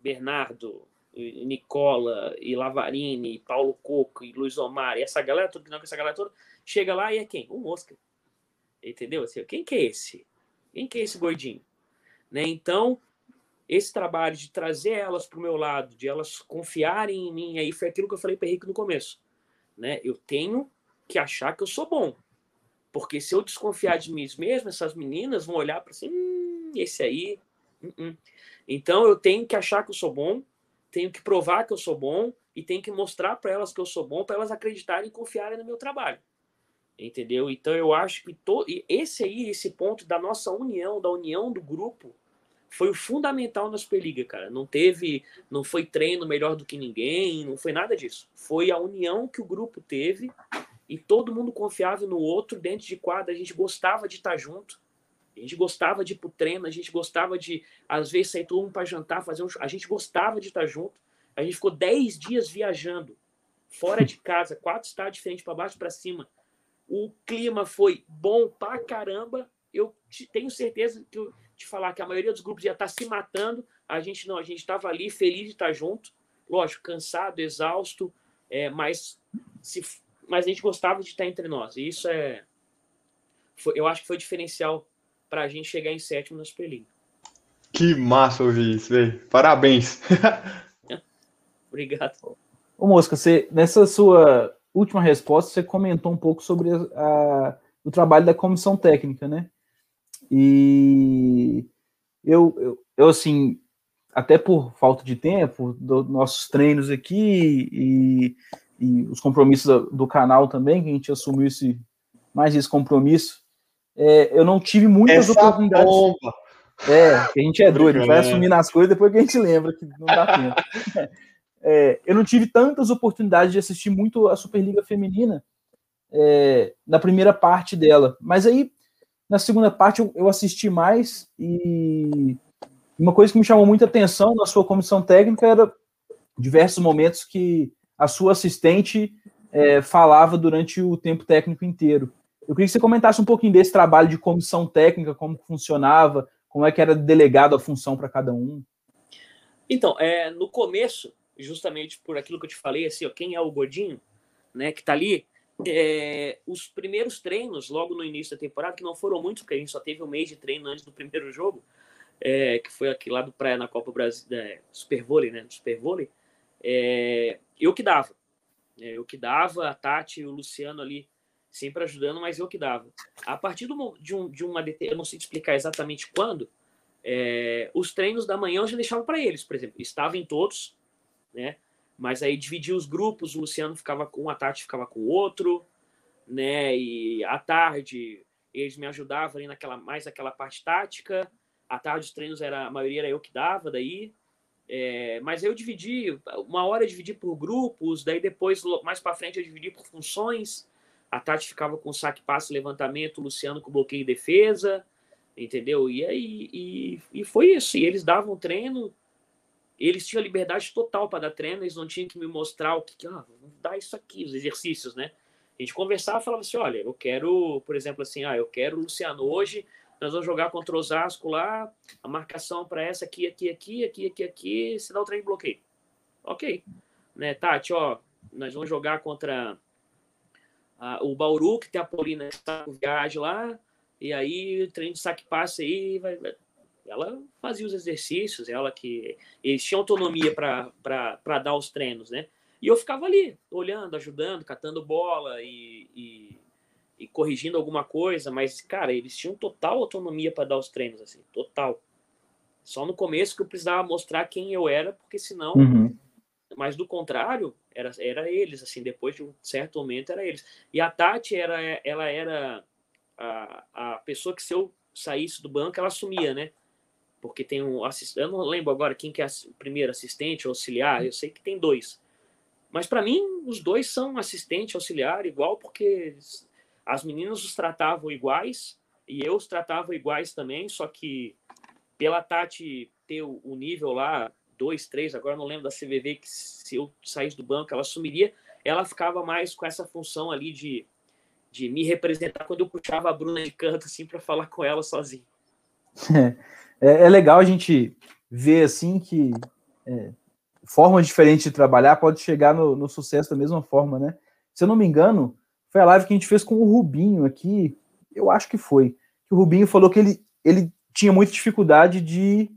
Bernardo, Nicola, e Lavarini, e Paulo Coco, e Luiz Omar, e essa galera toda, não, essa galera toda, chega lá e é quem? O Mosca. Entendeu? Assim, quem que é esse? Quem que é esse gordinho? Né? Então, esse trabalho de trazer elas para o meu lado, de elas confiarem em mim, aí foi aquilo que eu falei para Henrique no começo. Né? Eu tenho que achar que eu sou bom. Porque se eu desconfiar de mim mesmo, essas meninas vão olhar para assim, hum, esse aí. Uh -uh. Então eu tenho que achar que eu sou bom, tenho que provar que eu sou bom e tenho que mostrar para elas que eu sou bom, para elas acreditarem e confiarem no meu trabalho. Entendeu? Então eu acho que to... esse aí, esse ponto da nossa união, da união do grupo, foi o fundamental na Superliga, cara. Não teve, não foi treino melhor do que ninguém, não foi nada disso. Foi a união que o grupo teve e todo mundo confiava no outro dentro de quadra. A gente gostava de estar junto. A gente gostava de ir pro treino, a gente gostava de, às vezes, sair todo mundo para jantar, fazer um. A gente gostava de estar junto. A gente ficou 10 dias viajando, fora de casa, quatro estados diferentes, para baixo para cima. O clima foi bom pra caramba. Eu tenho certeza que eu te falar que a maioria dos grupos ia estar se matando. A gente não, a gente estava ali feliz de estar junto. Lógico, cansado, exausto, é, mas, se, mas a gente gostava de estar entre nós. E isso é. Foi, eu acho que foi diferencial para a gente chegar em sétimo na Superliga. Que massa ouvir isso, velho. Parabéns. Obrigado. Ô, Mosca, você, nessa sua última resposta, você comentou um pouco sobre a, a, o trabalho da comissão técnica, né? E eu, eu, eu, assim, até por falta de tempo, dos nossos treinos aqui e, e os compromissos do, do, canal também, que a gente assumiu esse, mais esse compromisso, é, eu não tive muitas Essa oportunidades. Bomba. É, que a gente é doido, a gente vai assumindo as coisas depois que a gente lembra que não dá tempo. É, eu não tive tantas oportunidades de assistir muito a Superliga Feminina é, na primeira parte dela. Mas aí, na segunda parte, eu, eu, assisti mais e uma coisa que me chamou muita atenção na sua comissão técnica era diversos momentos que a sua assistente é, falava durante o tempo técnico inteiro. Eu queria que você comentasse um pouquinho desse trabalho de comissão técnica, como funcionava, como é que era delegado a função para cada um. Então, é, no começo, justamente por aquilo que eu te falei, assim, ó, quem é o Godinho, né, que tá ali, é, os primeiros treinos, logo no início da temporada, que não foram muitos, porque a gente só teve um mês de treino antes do primeiro jogo, é, que foi aqui lá do Praia na Copa Brasil, é, Super Vôlei, né, Super Vôlei, é, eu que dava, é, eu que dava, a Tati e o Luciano ali sempre ajudando, mas eu que dava. A partir de, um, de uma, eu não sei explicar exatamente quando, é, os treinos da manhã eu já deixava para eles, por exemplo, estavam em todos, né? Mas aí dividia os grupos, o Luciano ficava com um, a Tati ficava com o outro, né? E à tarde eles me ajudavam ali naquela mais aquela parte tática. À tarde os treinos era a maioria era eu que dava daí. É, mas eu dividi, uma hora eu dividi por grupos, daí depois, mais para frente, eu dividi por funções. A Tati ficava com saque, passe, levantamento, o Luciano com bloqueio e defesa, entendeu? E aí e, e foi isso. E eles davam treino, eles tinham liberdade total para dar treino, eles não tinham que me mostrar o que, que ah, dar isso aqui, os exercícios, né? A gente conversava e falava assim: olha, eu quero, por exemplo, assim, ah, eu quero o Luciano hoje, nós vamos jogar contra o Osasco lá, a marcação para essa aqui, aqui, aqui, aqui, aqui, aqui, se dá o de bloqueio. Ok. Né, Tati, ó, nós vamos jogar contra a, o Bauru, que tem a Paulina que está com viagem lá, e aí o treino de saque passe aí vai, vai ela fazia os exercícios, ela que eles tinham autonomia para dar os treinos, né? E eu ficava ali, olhando, ajudando, catando bola e, e, e corrigindo alguma coisa, mas, cara, eles tinham total autonomia para dar os treinos, assim, total. Só no começo que eu precisava mostrar quem eu era, porque senão. Uhum. Mas do contrário, era, era eles, assim, depois de um certo momento era eles. E a Tati, era, ela era a, a pessoa que se eu saísse do banco, ela assumia, né? porque tem um assistente, eu não lembro agora quem que é o primeiro assistente auxiliar, eu sei que tem dois. Mas para mim, os dois são assistente auxiliar igual, porque as meninas os tratavam iguais e eu os tratava iguais também, só que pela Tati ter o nível lá, dois, três, agora não lembro da CVV, que se eu saísse do banco ela assumiria, ela ficava mais com essa função ali de, de me representar quando eu puxava a Bruna de canto, assim, para falar com ela sozinho. é, é legal a gente ver assim que é, formas diferentes de trabalhar pode chegar no, no, sucesso da mesma forma, né? Se eu não me engano, foi a live que a gente fez com o Rubinho aqui. eu acho que foi, que o Rubinho falou que ele, ele tinha muita dificuldade de,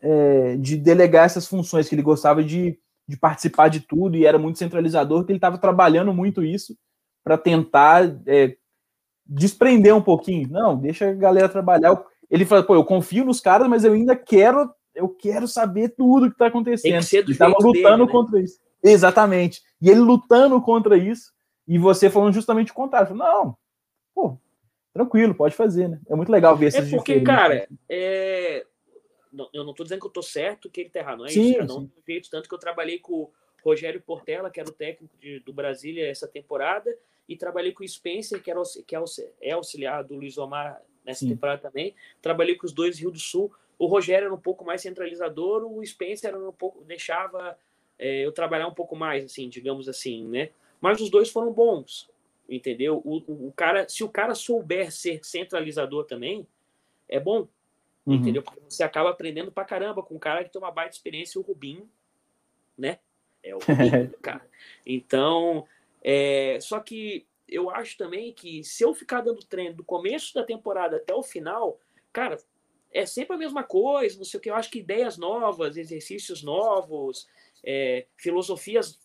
é, de delegar essas funções, que ele gostava de, de participar de tudo e era muito centralizador, que ele estava trabalhando muito isso para tentar é, desprender um pouquinho. Não, deixa a galera trabalhar. Ele fala, pô, eu confio nos caras, mas eu ainda quero, eu quero saber tudo que está acontecendo. Tem que ser do ele estava lutando dele, né? contra isso. Exatamente. E ele lutando contra isso, e você falando justamente o contrário. Não, pô, tranquilo, pode fazer, né? É muito legal ver essas É porque, cara, é... eu não tô dizendo que eu tô certo, que ele tá errado, não é sim, isso, cada um jeito, tanto que eu trabalhei com o Rogério Portela, que era o técnico de, do Brasília essa temporada, e trabalhei com o Spencer, que, era, que é, é auxiliar do Luiz Omar nessa sim. temporada também. Trabalhei com os dois Rio do Sul. O Rogério era um pouco mais centralizador, o Spencer era um pouco deixava é, eu trabalhar um pouco mais, assim, digamos assim, né? Mas os dois foram bons, entendeu? O, o, cara, se o cara souber ser centralizador também, é bom, uhum. entendeu? Porque você acaba aprendendo pra caramba com um cara que tem uma baita experiência, o Rubinho, né? É o Rubinho, cara. Então, é, só que eu acho também que se eu ficar dando treino do começo da temporada até o final, cara, é sempre a mesma coisa, não sei o que. Eu acho que ideias novas, exercícios novos, é, filosofias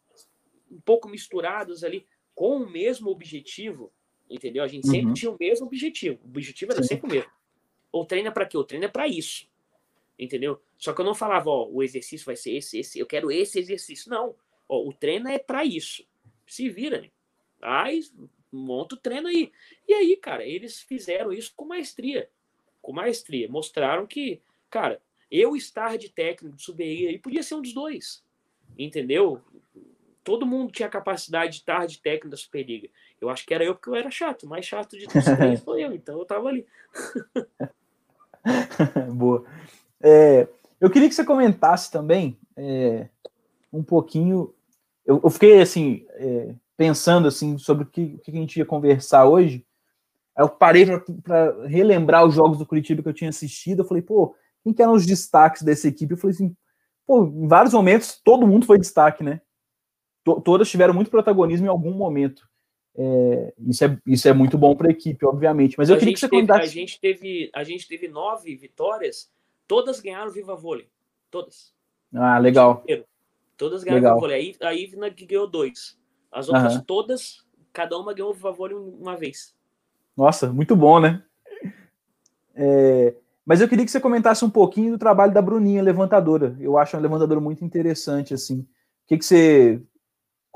um pouco misturadas ali com o mesmo objetivo, entendeu? A gente sempre uhum. tinha o mesmo objetivo. O objetivo era Sim. sempre o mesmo. Ou treina para quê? O treino é para isso, entendeu? Só que eu não falava, ó, o exercício vai ser esse, esse, eu quero esse exercício. Não, ó, o treino é para isso. Se vira, né? Aí monta o treino aí. E aí, cara, eles fizeram isso com maestria. Com maestria. Mostraram que, cara, eu estar de técnico de subir aí podia ser um dos dois entendeu? Todo mundo tinha capacidade de estar de técnico da Superliga. Eu acho que era eu porque eu era chato, mais chato de todos foi eu, então eu tava ali. Boa. É, eu queria que você comentasse também é, um pouquinho. Eu, eu fiquei assim é, pensando assim sobre o que, o que a gente ia conversar hoje. Aí eu parei para relembrar os jogos do Curitiba que eu tinha assistido. Eu falei, pô, quem que eram os destaques dessa equipe? Eu falei assim, pô, em vários momentos todo mundo foi destaque, né? T todas tiveram muito protagonismo em algum momento. É, isso, é, isso é muito bom para a equipe, obviamente. Mas eu a queria que você teve, A gente, teve, a gente teve nove vitórias, todas ganharam Viva Vôlei. Todas. Ah, legal. Todas ganharam legal. Viva Vôlei. A Ivna ganhou dois. As outras uhum. todas, cada uma ganhou Viva Vôlei uma vez. Nossa, muito bom, né? É, mas eu queria que você comentasse um pouquinho do trabalho da Bruninha, levantadora. Eu acho uma levantadora muito interessante, assim. O que, que você.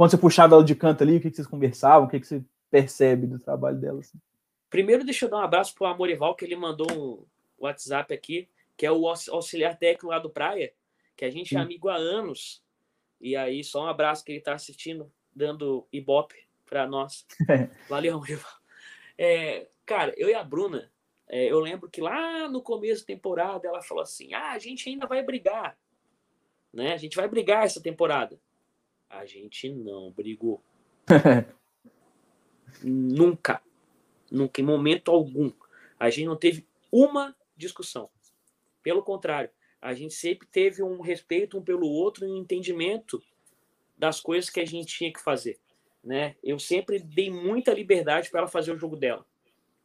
Quando você puxava ela de canto ali, o que, que vocês conversavam? O que, que você percebe do trabalho dela? Assim? Primeiro, deixa eu dar um abraço para o Amorival, que ele mandou um WhatsApp aqui, que é o auxiliar técnico lá do Praia, que a gente é amigo há anos. E aí, só um abraço que ele está assistindo, dando ibope para nós. Valeu, Amorival. É, cara, eu e a Bruna, é, eu lembro que lá no começo da temporada ela falou assim: ah, a gente ainda vai brigar. Né? A gente vai brigar essa temporada. A gente não brigou. Nunca. Nunca, em momento algum. A gente não teve uma discussão. Pelo contrário, a gente sempre teve um respeito um pelo outro e um entendimento das coisas que a gente tinha que fazer. Né? Eu sempre dei muita liberdade para ela fazer o jogo dela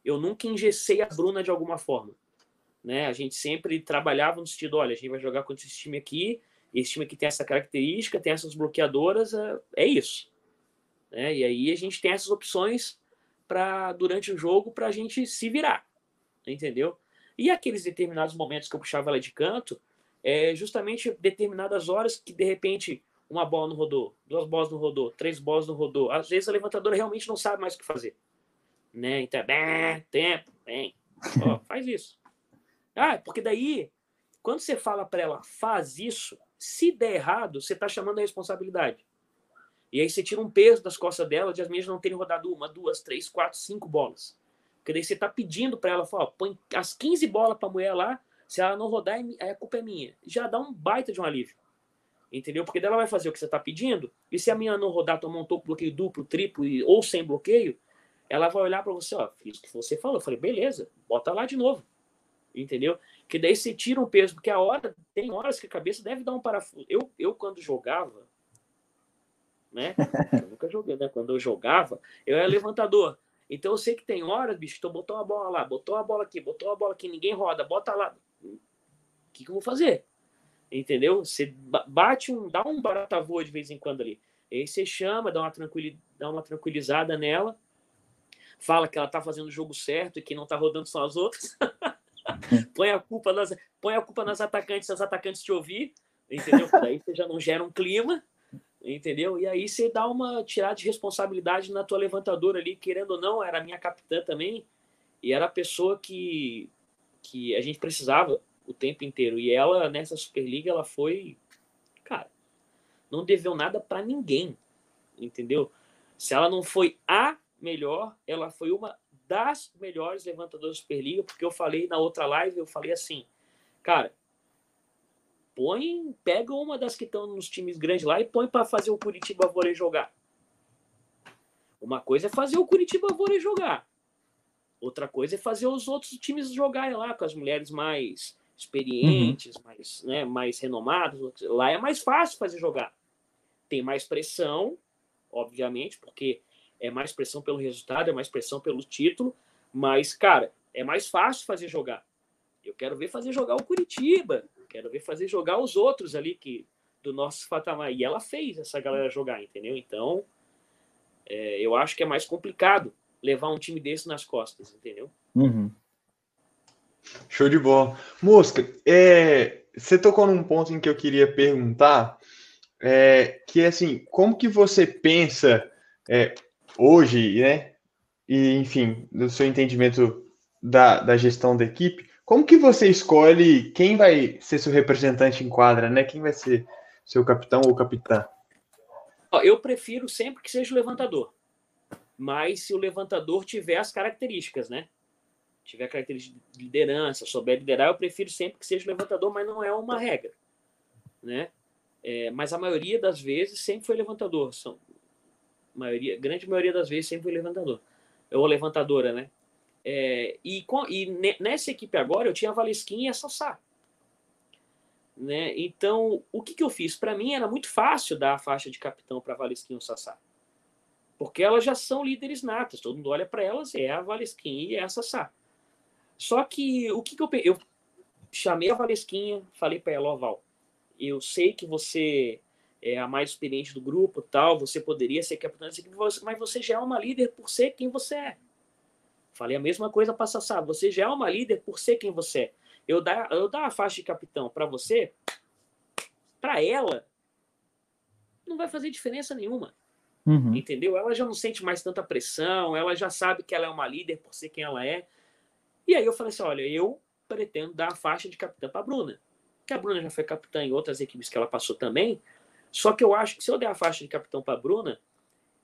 eu nunca engessei a Bruna de alguma forma. Né? A gente sempre trabalhava no sentido, olha, a gente vai jogar contra esse time aqui, esse time aqui tem essa característica, tem essas bloqueadoras, é, é isso. Né? E aí a gente tem essas opções para durante o jogo para a gente se virar, entendeu? E aqueles determinados momentos que eu puxava ela de canto, é justamente determinadas horas que de repente uma bola não rodou, duas bolas não rodou, três bolas não rodou. Às vezes a levantadora realmente não sabe mais o que fazer né? Então, bem, tempo, bem, ó, faz isso. Ah, porque daí, quando você fala para ela, faz isso, se der errado, você está chamando a responsabilidade. E aí você tira um peso das costas dela de as minhas não terem rodado uma, duas, três, quatro, cinco bolas. Porque daí você está pedindo para ela, fala, põe as 15 bolas para a mulher lá, se ela não rodar, a culpa é minha. Já dá um baita de um alívio. Entendeu? Porque dela vai fazer o que você está pedindo, e se a minha não rodar, tomar um topo bloqueio duplo, triplo ou sem bloqueio, ela vai olhar para você, ó, fiz o que você falou. Eu falei, beleza, bota lá de novo. Entendeu? Que daí você tira um peso, porque a hora, tem horas que a cabeça deve dar um parafuso. Eu, eu quando jogava, né? Eu nunca joguei, né? Quando eu jogava, eu era levantador. Então eu sei que tem horas, bicho, tu botou uma bola lá, botou uma bola aqui, botou uma bola aqui, ninguém roda, bota lá. O que, que eu vou fazer? Entendeu? Você bate um, dá um barata voa de vez em quando ali. Aí você chama, dá uma, tranquili, dá uma tranquilizada nela, fala que ela tá fazendo o jogo certo e que não tá rodando só as outras. põe, a culpa nas, põe a culpa nas atacantes, as atacantes te ouvir, entendeu? Daí você já não gera um clima, entendeu? E aí você dá uma tirada de responsabilidade na tua levantadora ali, querendo ou não, era minha capitã também, e era a pessoa que, que a gente precisava o tempo inteiro. E ela, nessa Superliga, ela foi, cara, não deveu nada para ninguém, entendeu? Se ela não foi a melhor, ela foi uma das melhores levantadoras da Superliga, porque eu falei na outra live, eu falei assim, cara, põe, pega uma das que estão nos times grandes lá e põe para fazer o Curitiba Vôlei jogar. Uma coisa é fazer o Curitiba Vôlei jogar. Outra coisa é fazer os outros times jogarem lá com as mulheres mais experientes, uhum. mais, né, mais renomadas. Lá é mais fácil fazer jogar. Tem mais pressão, obviamente, porque é mais pressão pelo resultado, é mais pressão pelo título, mas, cara, é mais fácil fazer jogar. Eu quero ver fazer jogar o Curitiba, quero ver fazer jogar os outros ali que do nosso patamar. E ela fez essa galera jogar, entendeu? Então, é, eu acho que é mais complicado levar um time desse nas costas, entendeu? Uhum. Show de bola. Mosca, é, você tocou num ponto em que eu queria perguntar, é, que é assim, como que você pensa, é, hoje, né? E, enfim, do seu entendimento da, da gestão da equipe, como que você escolhe quem vai ser seu representante em quadra, né? Quem vai ser seu capitão ou capitã? Eu prefiro sempre que seja o levantador. Mas se o levantador tiver as características, né? Tiver características de liderança, souber liderar, eu prefiro sempre que seja o levantador, mas não é uma regra, né? É, mas a maioria das vezes sempre foi levantador. São, maioria, grande maioria das vezes sempre foi levantador. Ou levantadora, né? É, e, com, e nessa equipe agora eu tinha a Valesquinha e a Sassá. Né? Então, o que, que eu fiz? Para mim era muito fácil dar a faixa de capitão para Valesquinha e o Sassá. Porque elas já são líderes natas, todo mundo olha para elas, é a Valesquinha e é a Sassá. Só que o que, que eu Eu chamei a Valesquinha, falei para ela, ó, Val, eu sei que você é a mais experiente do grupo, tal, você poderia ser capitã, mas você já é uma líder por ser quem você é. Falei a mesma coisa para Sassá, você já é uma líder por ser quem você é. Eu dar, eu dar a faixa de capitão para você, para ela, não vai fazer diferença nenhuma. Uhum. Entendeu? Ela já não sente mais tanta pressão, ela já sabe que ela é uma líder por ser quem ela é. E aí eu falei assim: olha, eu pretendo dar a faixa de capitã para Bruna. Que a Bruna já foi capitã em outras equipes que ela passou também. Só que eu acho que se eu der a faixa de capitão para a Bruna,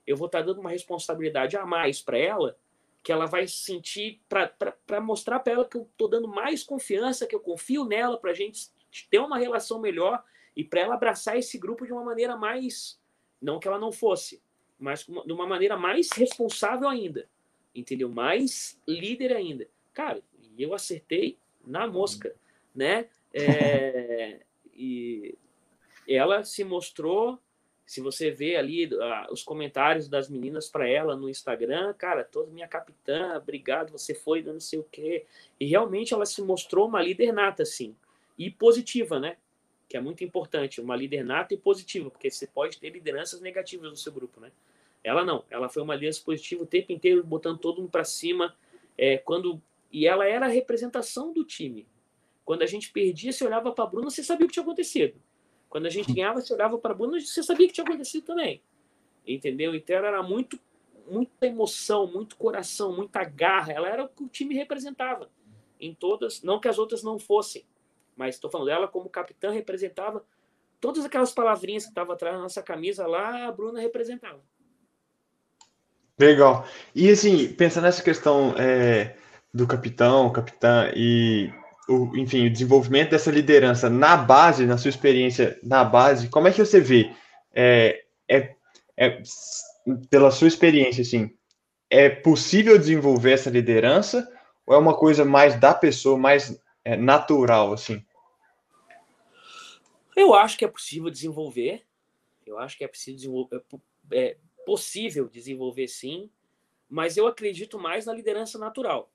eu vou estar tá dando uma responsabilidade a mais para ela, que ela vai sentir, para mostrar para ela que eu estou dando mais confiança, que eu confio nela, para a gente ter uma relação melhor e para ela abraçar esse grupo de uma maneira mais. Não que ela não fosse, mas de uma maneira mais responsável ainda. Entendeu? Mais líder ainda. Cara, eu acertei na mosca, né? É, e ela se mostrou. Se você vê ali uh, os comentários das meninas para ela no Instagram, cara, toda minha capitã, obrigado, você foi, não sei o quê. E realmente ela se mostrou uma líder nata, assim, e positiva, né? Que é muito importante, uma líder nata e positiva, porque você pode ter lideranças negativas no seu grupo, né? Ela não, ela foi uma liderança positiva o tempo inteiro, botando todo mundo para cima. É, quando e ela era a representação do time. Quando a gente perdia, você olhava para a Bruna, você sabia o que tinha acontecido. Quando a gente ganhava, você olhava para a Bruna, você sabia que tinha acontecido também. Entendeu? Então ela era muito, muita emoção, muito coração, muita garra. Ela era o que o time representava. Em todas, não que as outras não fossem, mas estou falando dela como capitã representava todas aquelas palavrinhas que estavam atrás da nossa camisa lá, a Bruna representava. Legal. E assim, pensando nessa questão é, do capitão, capitã e o, enfim, o desenvolvimento dessa liderança na base, na sua experiência na base, como é que você vê? É, é, é, pela sua experiência, assim, é possível desenvolver essa liderança ou é uma coisa mais da pessoa, mais é, natural, assim? Eu acho que é possível desenvolver. Eu acho que é possível desenvolver, é, é possível desenvolver sim, Mas eu acredito mais na liderança natural.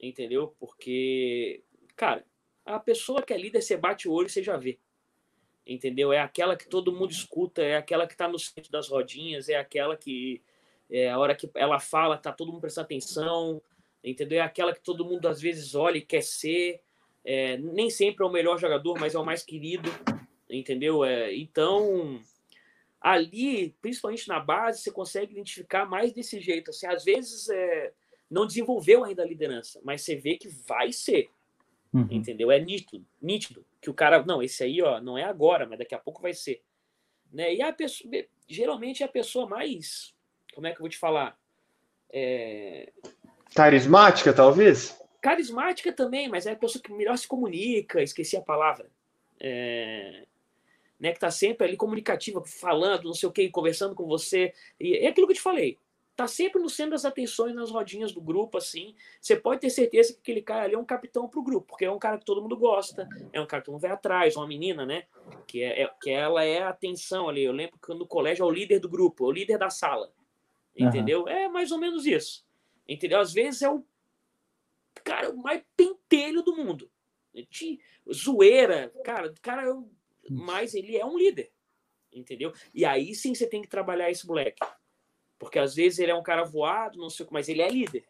Entendeu? Porque, cara, a pessoa que é líder, você bate o olho e você já vê. Entendeu? É aquela que todo mundo escuta, é aquela que está no centro das rodinhas, é aquela que é, a hora que ela fala, tá todo mundo prestando atenção, entendeu? É aquela que todo mundo às vezes olha e quer ser. É, nem sempre é o melhor jogador, mas é o mais querido, entendeu? É, então, ali, principalmente na base, você consegue identificar mais desse jeito. Assim, às vezes é, não desenvolveu ainda a liderança, mas você vê que vai ser, uhum. entendeu? É nítido, nítido que o cara, não, esse aí, ó, não é agora, mas daqui a pouco vai ser, né? E a pessoa, geralmente é a pessoa mais, como é que eu vou te falar? É, Carismática, talvez? Carismática também, mas é a pessoa que melhor se comunica, esqueci a palavra. É, né, que está sempre ali comunicativa, falando, não sei o que, conversando com você. E é aquilo que eu te falei. Tá sempre no centro das atenções nas rodinhas do grupo, assim. Você pode ter certeza que aquele cara ali é um capitão pro grupo, porque é um cara que todo mundo gosta, é um cara que todo mundo vai atrás, uma menina, né? Que, é, é que ela é a atenção ali. Eu lembro que no colégio é o líder do grupo, é o líder da sala. Entendeu? Uhum. É mais ou menos isso. Entendeu? Às vezes é o cara o mais pentelho do mundo. De zoeira, cara, cara, é mas ele é um líder. Entendeu? E aí sim você tem que trabalhar esse moleque. Porque às vezes ele é um cara voado, não sei o que, mas ele é líder.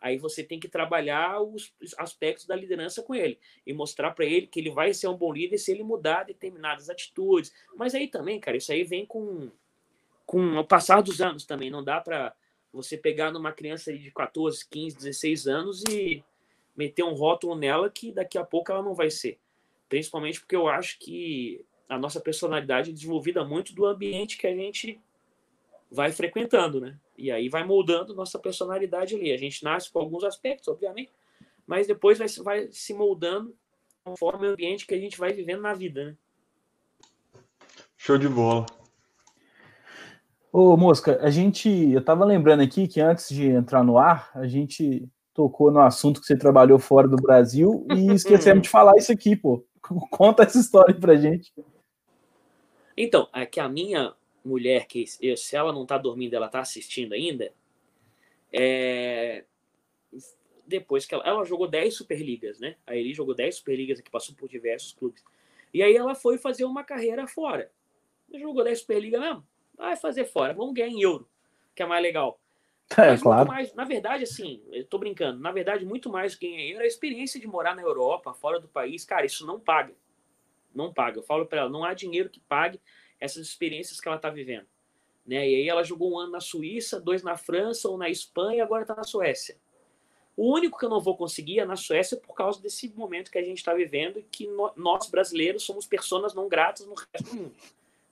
Aí você tem que trabalhar os aspectos da liderança com ele e mostrar para ele que ele vai ser um bom líder se ele mudar determinadas atitudes. Mas aí também, cara, isso aí vem com, com o passar dos anos também. Não dá para você pegar numa criança de 14, 15, 16 anos e meter um rótulo nela que daqui a pouco ela não vai ser. Principalmente porque eu acho que a nossa personalidade é desenvolvida muito do ambiente que a gente vai frequentando, né? E aí vai moldando nossa personalidade ali. A gente nasce com alguns aspectos, obviamente, mas depois vai, vai se moldando conforme o ambiente que a gente vai vivendo na vida, né? Show de bola. Ô, Mosca, a gente. Eu tava lembrando aqui que antes de entrar no ar, a gente tocou no assunto que você trabalhou fora do Brasil e esquecemos de falar isso aqui, pô. Conta essa história pra gente. Então, é que a minha mulher, que se ela não tá dormindo, ela tá assistindo ainda, é... depois que ela, ela jogou 10 Superligas, né? A Eli jogou 10 Superligas aqui, passou por diversos clubes. E aí ela foi fazer uma carreira fora. Jogou 10 Superligas mesmo? vai fazer fora, vamos ganhar em euro, que é mais legal. É, Mas claro. Mais, na verdade, assim, eu tô brincando, na verdade, muito mais do que ganhar euro é a experiência de morar na Europa, fora do país, cara, isso não paga. Não paga. Eu falo para ela, não há dinheiro que pague essas experiências que ela tá vivendo. Né? E aí ela jogou um ano na Suíça, dois na França ou na Espanha, e agora está na Suécia. O único que eu não vou conseguir é na Suécia por causa desse momento que a gente está vivendo e que no, nós brasileiros somos pessoas não gratas no resto do mundo.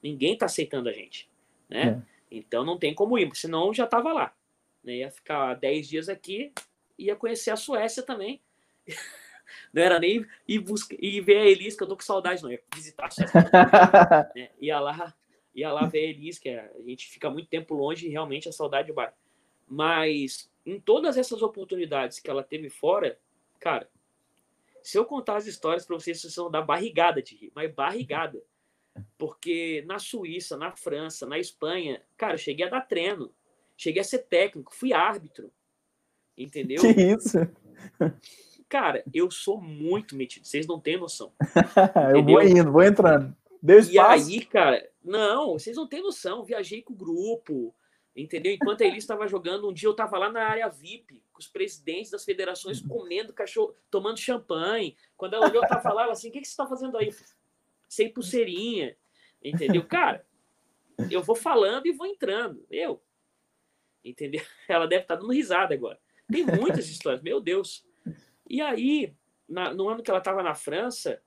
Ninguém está aceitando a gente né? É. Então não tem como ir, senão já estava lá. Né? Ia ficar 10 dias aqui, ia conhecer a Suécia também. não era nem ir, buscar, ir ver a Elis, que eu tô com saudade, não. Ia visitar né? Ia lá, ia lá ver a Elis, que é, a gente fica muito tempo longe e realmente a saudade vai. Mas em todas essas oportunidades que ela teve fora, cara, se eu contar as histórias para vocês, vocês vão dar barrigada de rir, mas barrigada. Porque na Suíça, na França, na Espanha, cara, eu cheguei a dar treino, cheguei a ser técnico, fui árbitro. Entendeu? Que isso? Cara, eu sou muito metido, vocês não têm noção. eu vou indo, vou entrando. Deu espaço. E aí, cara, não, vocês não têm noção. Viajei com o grupo, entendeu? Enquanto a Elis estava jogando, um dia eu estava lá na área VIP, com os presidentes das federações comendo cachorro, tomando champanhe. Quando ela olhou, eu tava lá, ela assim: o que, que você está fazendo aí? sem pulseirinha, entendeu? Cara, eu vou falando e vou entrando. Eu. Entendeu? Ela deve estar dando risada agora. Tem muitas histórias, meu Deus. E aí, na, no ano que ela estava na França,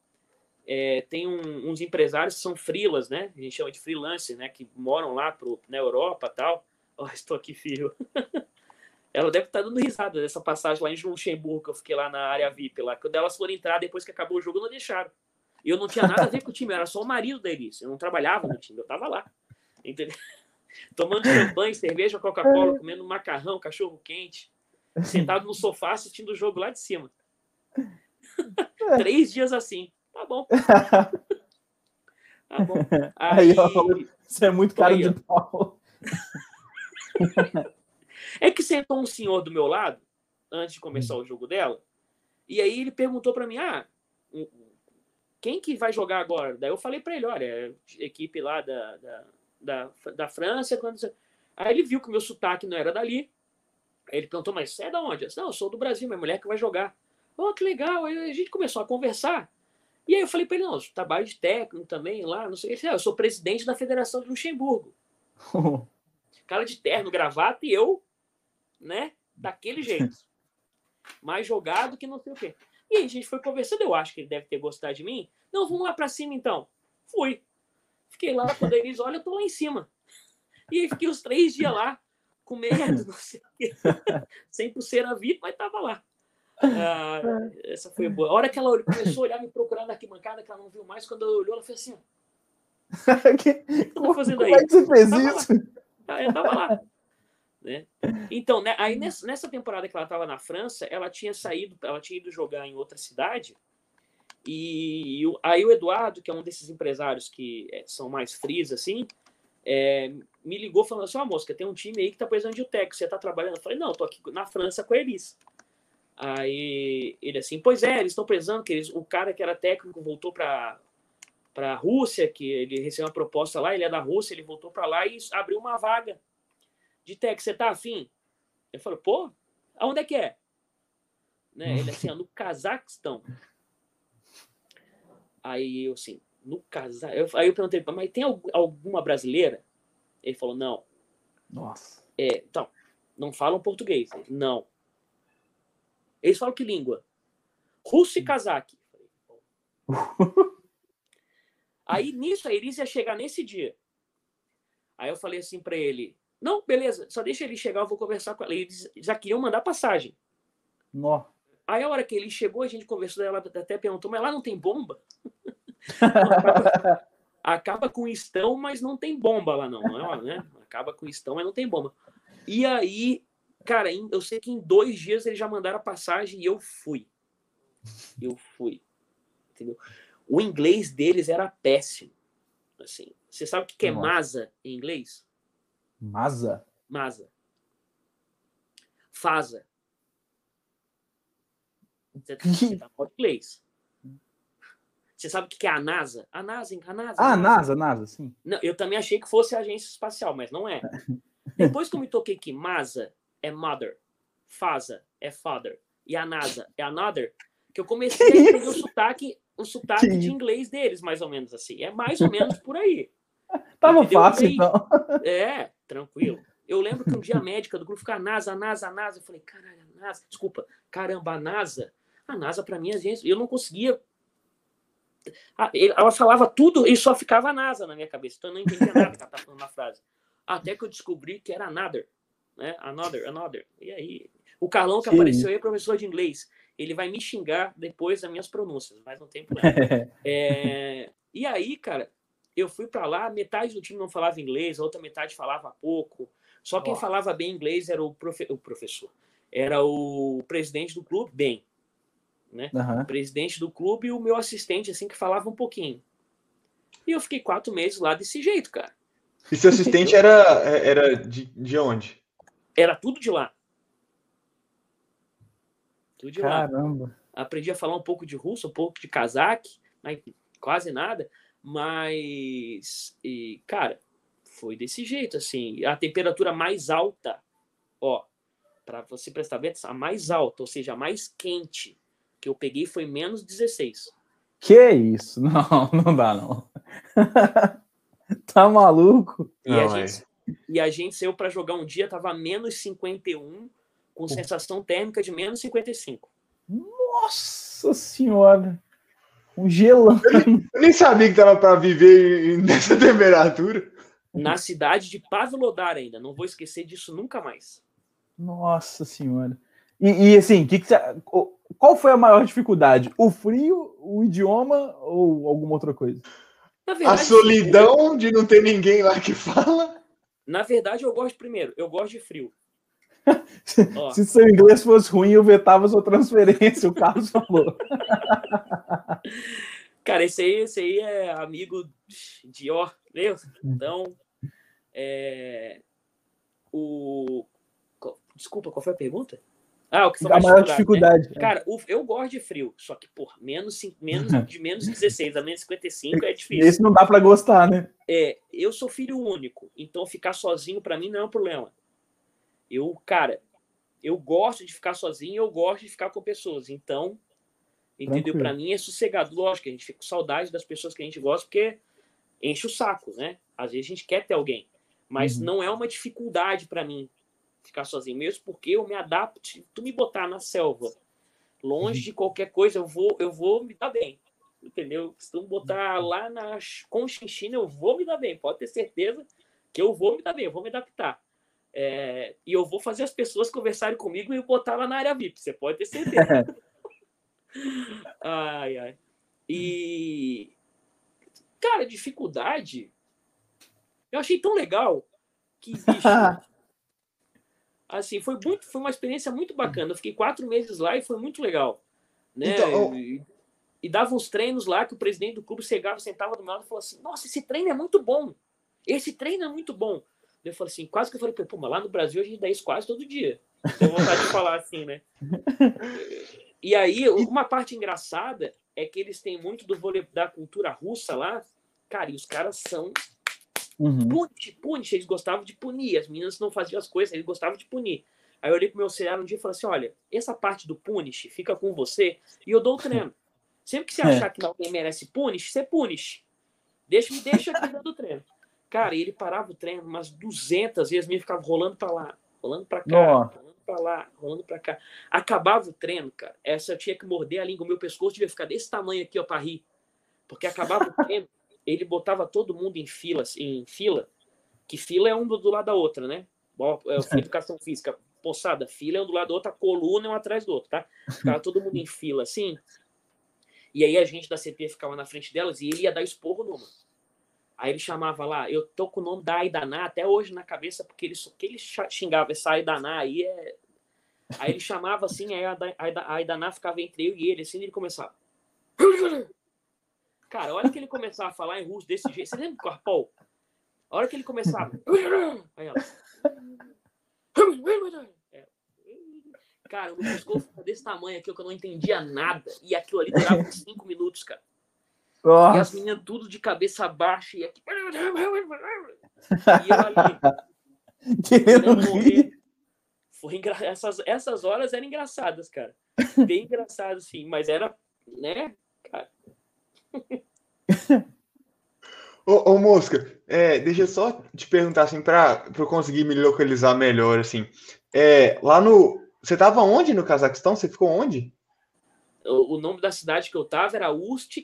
é, tem um, uns empresários que são frilas, né? A gente chama de freelancer, né? Que moram lá pro, na Europa tal. Oh, estou aqui, filho. ela deve estar dando risada dessa passagem lá em Luxemburgo, que eu fiquei lá na área VIP lá. Quando elas foram entrar, depois que acabou o jogo, não deixaram. E eu não tinha nada a ver com o time, eu era só o marido da Elis. Eu não trabalhava no time, eu tava lá. Entendeu? Tomando champanhe, cerveja, Coca-Cola, comendo macarrão, cachorro quente, sentado no sofá assistindo o jogo lá de cima. Três dias assim. Tá bom. Tá bom. Aí, aí falou, isso é muito caro de pau. É que sentou um senhor do meu lado, antes de começar o jogo dela, e aí ele perguntou para mim: ah, quem que vai jogar agora? Daí eu falei para ele: olha, equipe lá da, da, da, da França. Quando... Aí ele viu que o meu sotaque não era dali. Aí ele perguntou: mas você é da onde? Eu disse, não, eu sou do Brasil, minha mulher que vai jogar. Oh, que legal. Aí a gente começou a conversar. E aí eu falei para ele: não, trabalho de técnico também lá, não sei o que. Eu sou presidente da Federação de Luxemburgo. Cara de terno, gravata e eu, né, daquele jeito. Mais jogado que não sei o quê. E aí a gente foi conversando, eu acho que ele deve ter gostado de mim. Não, vamos lá para cima então. Fui. Fiquei lá, quando eles olham, eu tô lá em cima. E aí fiquei os três dias lá, com medo, não sei o quê. Sem pulseira VIP, mas tava lá. Ah, essa foi boa. A hora que ela começou a olhar, me procurar na arquibancada, que ela não viu mais, quando ela olhou, ela fez assim: O que, que tá fazendo aí? Como é que você fez isso? Lá. Eu tava lá. Né? Então, né, aí nessa, nessa temporada que ela estava na França, ela tinha saído, ela tinha ido jogar em outra cidade. E, e aí o Eduardo, que é um desses empresários que é, são mais frios assim, é, me ligou falando assim: Ó, oh, moça, tem um time aí que tá precisando de um técnico, você tá trabalhando? Eu falei: Não, tô aqui na França com a Elis. Aí ele assim: Pois é, eles estão precisando, que eles, o cara que era técnico voltou para para a Rússia, que ele recebeu uma proposta lá, ele é da Rússia, ele voltou para lá e abriu uma vaga de técnico. Você tá afim? Eu falo: Pô, aonde é que é? Né? Ele assim: No Cazaquistão. Aí eu assim: no casal. Eu, aí eu perguntei, mas tem alguma brasileira? Ele falou, não. Nossa. É, então, não falam português. Não. Eles falam que língua? Russo e cazaque. aí nisso a Iris ia chegar nesse dia. Aí eu falei assim para ele: Não, beleza, só deixa ele chegar, eu vou conversar com ela. Eles já queriam mandar passagem. Nossa. Aí a hora que ele chegou, a gente conversou, ela até perguntou: Mas lá não tem bomba? acaba, com estão, mas não tem bomba lá, não. não é, né? Acaba com estão, mas não tem bomba. E aí, cara, eu sei que em dois dias eles já mandaram a passagem e eu fui. Eu fui. Entendeu? O inglês deles era péssimo. Assim, você sabe o que é masa em inglês? Masa? Masa. Faza. Você, você tá inglês. Você sabe o que é a NASA? A NASA, a NASA. Ah, a NASA, a NASA, sim. Não, eu também achei que fosse a agência espacial, mas não é. Depois que eu me toquei que MASA é mother, FASA é father e a NASA é another, que eu comecei a entender o sotaque, o sotaque de inglês deles, mais ou menos assim. É mais ou menos por aí. Tava Entendeu? fácil, então. É, tranquilo. Eu lembro que um dia a médica do grupo ficava NASA, NASA, NASA. Eu falei, caralho, a NASA. Desculpa, caramba, a NASA. A NASA, para mim, a gente, eu não conseguia ela falava tudo e só ficava NASA na minha cabeça. Então eu não entendia nada que ela estava falando na frase. Até que eu descobri que era another. Né? Another, another. E aí, o Carlão que Sim. apareceu aí é professor de inglês. Ele vai me xingar depois das minhas pronúncias, mas não tem problema. é... E aí, cara, eu fui para lá, metade do time não falava inglês, a outra metade falava pouco. Só quem falava bem inglês era o, profe... o professor. Era o presidente do clube, bem né? Uhum. Presidente do clube e o meu assistente, assim, que falava um pouquinho. E eu fiquei quatro meses lá desse jeito, cara. E seu assistente era, era de, de onde? Era tudo de lá. Tudo de Caramba. lá. Aprendi a falar um pouco de russo, um pouco de cazaque, mas quase nada. Mas, e, cara, foi desse jeito, assim. A temperatura mais alta, ó, para você prestar atenção, a mais alta, ou seja, a mais quente que eu peguei foi menos 16. Que isso? Não, não dá, não. tá maluco? E, não, a, gente, e a gente saiu para jogar um dia, tava menos 51, com sensação térmica de menos 55. Nossa senhora! Um gelão. Eu nem sabia que tava para viver nessa temperatura. Na cidade de Pavlodar ainda. Não vou esquecer disso nunca mais. Nossa senhora. E, e assim, que que você, qual foi a maior dificuldade? O frio, o idioma ou alguma outra coisa? Verdade, a solidão eu... de não ter ninguém lá que fala? Na verdade, eu gosto primeiro, eu gosto de frio. Se seu inglês fosse ruim, eu vetava sua transferência, o Carlos falou. Cara, esse aí, esse aí é amigo de ó, meu. Então, é, o Desculpa, qual foi a pergunta? Ah, o que foi A maior dificuldade, né? Cara, o- eu gosto de frio, só que, por menos, menos de menos 16 a menos 55 é difícil. Esse não dá pra gostar, né? É, eu sou filho único, então ficar sozinho pra mim não é um problema. Eu, cara, eu gosto de ficar sozinho, eu gosto de ficar com pessoas. Então, entendeu? Pra mim é sossegado. Lógico, a gente fica com saudade das pessoas que a gente gosta, porque enche o saco, né? Às vezes a gente quer ter alguém, mas Uhum. não é uma dificuldade pra mim ficar sozinho, mesmo porque eu me adapto. Se tu me botar na selva, longe de qualquer coisa, eu vou, eu vou me dar bem. Entendeu? Se tu me botar lá na Conchinchina, eu vou me dar bem. Pode ter certeza que eu vou me dar bem, eu vou me adaptar. É, e eu vou fazer as pessoas conversarem comigo e botar lá na área VIP. Você pode ter certeza. ai, ai. E. Cara, dificuldade. Eu achei tão legal que, bicho, assim, foi muito, foi uma experiência muito bacana. Eu fiquei quatro meses lá e foi muito legal, né? Então, e, e dava uns treinos lá que o presidente do clube chegava, sentava do meu lado e falou assim: Nossa, esse treino é muito bom. Esse treino é muito bom. Eu falei assim, quase que eu falei, pô, mas lá no Brasil a gente dá isso quase todo dia. Tenho vontade de falar assim, né? E aí, uma parte engraçada é que eles têm muito do vôlei da cultura russa lá. Cara, e os caras são Uhum. punish, punish, eles gostavam de punir, as meninas não faziam as coisas, eles gostavam de punir. Aí eu olhei pro meu auxiliar um dia e falei assim: olha, essa parte do punish fica com você e eu dou o treino. Sempre que você É. achar que alguém merece punish, você punish. Deixa, me deixa aqui dando o treino. Cara, ele parava o treino umas 200 vezes, me ficava rolando pra lá, rolando pra cá, rolando pra lá, rolando pra cá. Acabava o treino, cara. Essa eu tinha que morder a língua, o meu pescoço devia ficar desse tamanho aqui, ó, pra rir. Porque acabava o treino, ele botava todo mundo em filas, em fila, que fila é um do, do lado da outra, né? É, educação física, poçada, fila é um do lado da outra, coluna é um atrás do outro, tá? Ficava todo mundo em fila, assim. E aí a gente da CP ficava na frente delas e ele ia dar esporro numa. Aí ele chamava lá, eu tô com o nome da Aidaná até hoje na cabeça, porque ele, que ele xingava essa Aidaná aí é. Aí ele chamava assim, aí a Aidaná ficava entre eu e ele, assim, e ele começava. Cara, a hora que ele começava a falar em russo desse jeito, você lembra do Carpol? A hora que ele começava. Aí ela. É. Cara, o meu pescoço ficava desse tamanho aqui, que eu não entendia nada. E aquilo ali durava uns 5 minutos, cara. E as Nossa. meninas tudo de cabeça baixa e aqui. E eu ali, Querendo morrer. Foi engra... essas, essas horas eram engraçadas, cara. Bem engraçado, sim. Mas era, né? Ô, ô, Mosca, é, deixa eu só te perguntar assim, para eu conseguir me localizar melhor, assim. É, lá no. Você tava onde no Cazaquistão? Você ficou onde? O, o nome da cidade que eu tava era Ust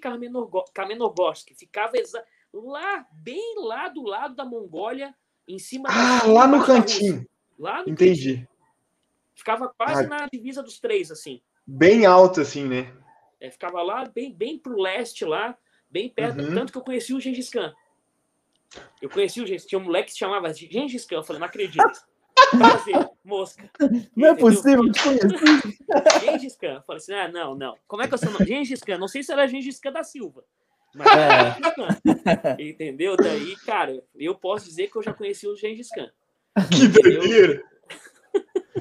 Kamenogorsk. Ficava lá, bem lá do lado da Mongólia, em cima Ah, lá no cantinho. Lá no cantinho. Entendi. Ficava quase Ah. na divisa dos três, assim. Bem alto, assim, né? É, ficava lá, bem, bem pro leste, lá, bem perto. Uhum. Tanto que eu conheci o Gengis Khan. Eu conheci o Gengis Tinha um moleque que se chamava Gengis Khan. Eu falei, não acredito. Prazer, mosca. Não é Entendeu? possível te conhecer. Gengis Khan. Eu falei assim, ah, não, não. Como é que seu nome? Gengis Khan. Não sei se era Gengis Khan da Silva. Mas É. era Gengis Khan. Entendeu? Daí, cara, eu posso dizer que eu já conheci o Gengis Khan. Que doideira!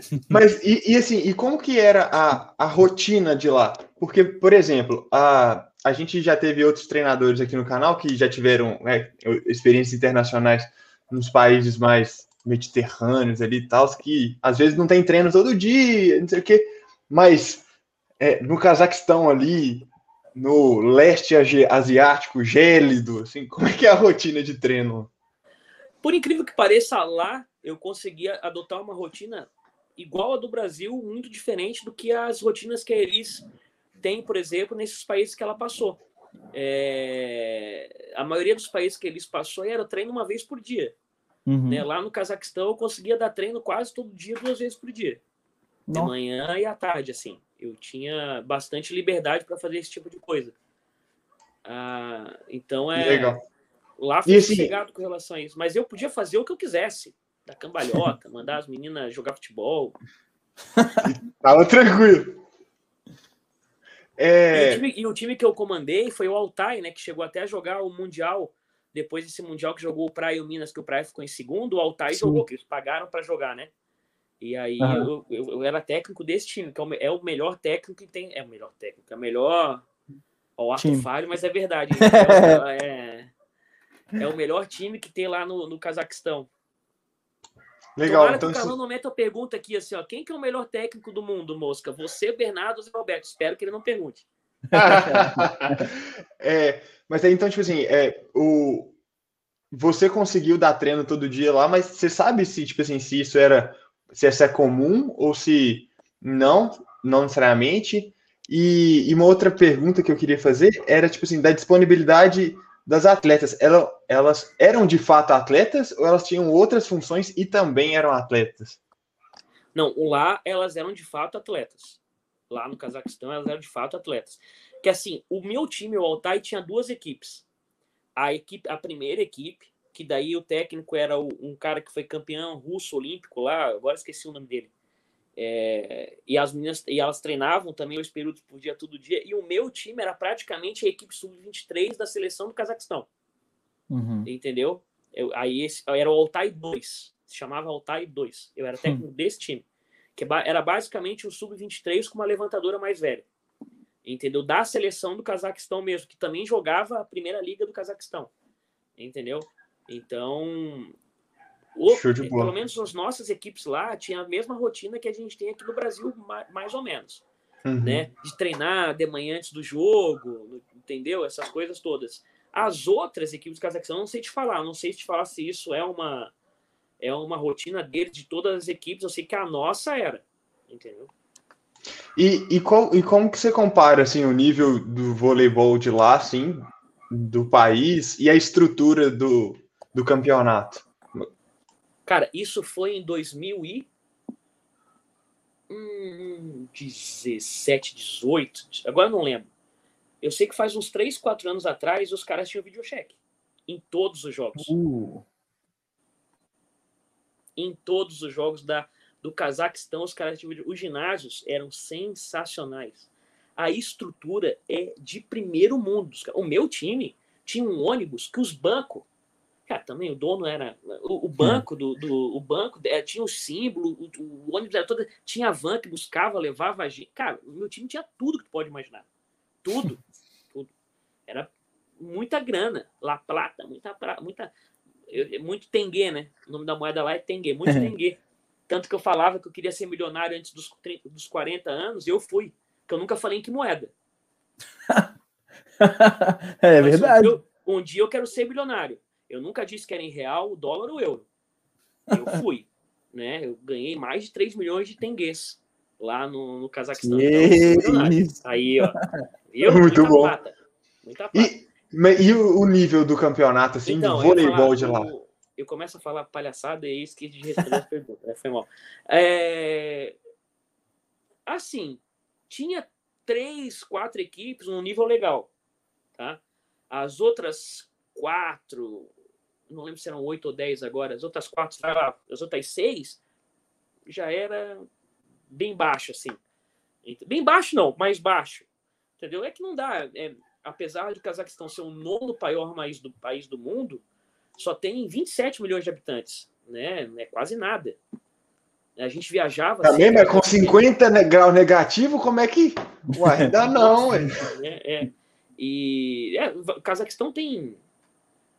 Mas, e, e assim, e como que era a, a rotina de lá? Porque, por exemplo, a, a gente já teve outros treinadores aqui no canal que já tiveram né, experiências internacionais nos países mais mediterrâneos ali e tal, que às vezes não tem treino todo dia, não sei o quê, mas é, no Cazaquistão ali, no leste asiático, gélido, assim, como é que é a rotina de treino? Por incrível que pareça, lá eu conseguia adotar uma rotina igual a do Brasil, muito diferente do que as rotinas que a Elis tem, por exemplo, nesses países que ela passou. É, A maioria dos países que eles passou era treino uma vez por dia. Uhum. Né? Lá no Cazaquistão eu conseguia dar treino quase todo dia, duas vezes por dia. De Nossa. manhã e à tarde, assim. Eu tinha bastante liberdade para fazer esse tipo de coisa. Ah, então é. legal. Lá foi sossegado com relação a isso. Mas eu podia fazer o que eu quisesse. Da cambalhota, mandar as meninas jogar futebol. Tava tranquilo. E, o É, time, e o time que eu comandei foi o Altai, né? Que chegou até a jogar o Mundial. Depois desse Mundial que jogou o Praia e o Minas, que o Praia ficou em segundo, o Altai Sim. jogou, que eles pagaram para jogar, né? E aí uhum. eu, eu, eu, era técnico desse time, que é o, é o, melhor técnico que tem. É o melhor técnico, é o melhor. Ó, o ato falho, mas é verdade. É, é, é, o melhor time que tem lá no, no Cazaquistão. Legal. Tomara então, que o Carlão não meta a pergunta aqui assim, ó. Quem que é o melhor técnico do mundo, Mosca? Você, Bernardo ou Roberto? Espero que ele não pergunte. é, mas aí, então, tipo assim, é, o, você conseguiu dar treino todo dia lá, mas você sabe se, tipo assim, se isso era, se isso é comum ou se não, não necessariamente. E, e uma outra pergunta que eu queria fazer era, tipo assim, da disponibilidade das atletas. Elas, elas eram de fato atletas ou elas tinham outras funções e também eram atletas? Não, lá elas eram de fato atletas. Lá no Cazaquistão elas eram de fato atletas. Que assim, o meu time, o Altai, tinha duas equipes a equipe, a primeira equipe, que daí o técnico era o, um cara que foi campeão russo olímpico lá, agora esqueci o nome dele. É, e as meninas e elas treinavam também os períodos por dia, todo dia. E o meu time era praticamente a equipe sub-23 da seleção do Cazaquistão. Uhum. Entendeu? Eu, aí esse, era o Altai 2, se chamava Altai 2. Eu era técnico uhum. desse time, que era basicamente o sub-23 com uma levantadora mais velha entendeu? Da seleção do Cazaquistão mesmo, que também jogava a primeira liga do Cazaquistão, entendeu? Então, o, pelo menos as nossas equipes lá tinham a mesma rotina que a gente tem aqui no Brasil, mais ou menos, uhum. né? De treinar de manhã antes do jogo, entendeu? Essas coisas todas. As outras equipes do Cazaquistão, não sei te falar, não sei te falar se isso é uma é uma rotina deles de todas as equipes, eu sei que a nossa era, entendeu? E, e, qual, e como que você compara assim, o nível do voleibol de lá, assim, do país, e a estrutura do, do campeonato? Cara, isso foi em 2017, 18, agora não lembro. Eu sei que faz uns 3, 4 anos atrás os caras tinham videocheck em todos os jogos. Uh. Em todos os jogos da, do Cazaquistão, os caras os ginásios eram sensacionais. A estrutura é de primeiro mundo. O meu time tinha um ônibus que os bancos, cara, também o dono era o, o banco do, do, o banco é, tinha o símbolo, o, o, ônibus era todo, tinha van que buscava, levava a gente. Cara, o meu time tinha tudo que tu pode imaginar. Tudo, tudo. Era muita grana, La Plata, muita muita muito tengue, né? O nome da moeda lá é tengue, muito tengue. Tanto que eu falava que eu queria ser milionário antes dos, 30, dos 40 anos, e eu fui. Que eu nunca falei em que moeda. é Mas verdade. Um dia, eu, um dia eu quero ser milionário. Eu nunca disse que era em real, dólar ou euro. Eu fui. né? Eu ganhei mais de 3 milhões de tenguês lá no, no Cazaquistão. Então, Aí, ó. Eu, Muito bom. Prata. E, e o nível do campeonato, assim, então, do voleibol de lá? Eu começo a falar palhaçada e esqueci de responder as perguntas. Né? Foi mal. É... Assim, tinha três, quatro equipes num nível legal. Tá? As outras quatro, não lembro se eram oito ou dez agora, as outras quatro, as outras seis, já era bem baixo, assim. Bem baixo não, mais baixo. Entendeu? É que não dá. É, apesar de Cazaquistão ser o nono maior país do, país do mundo, só tem 27 milhões de habitantes, né? É quase nada. A gente viajava. Também, assim, mas com 50 graus negativo, como é que. Ué, ainda não, é, é. E é, o Cazaquistão tem.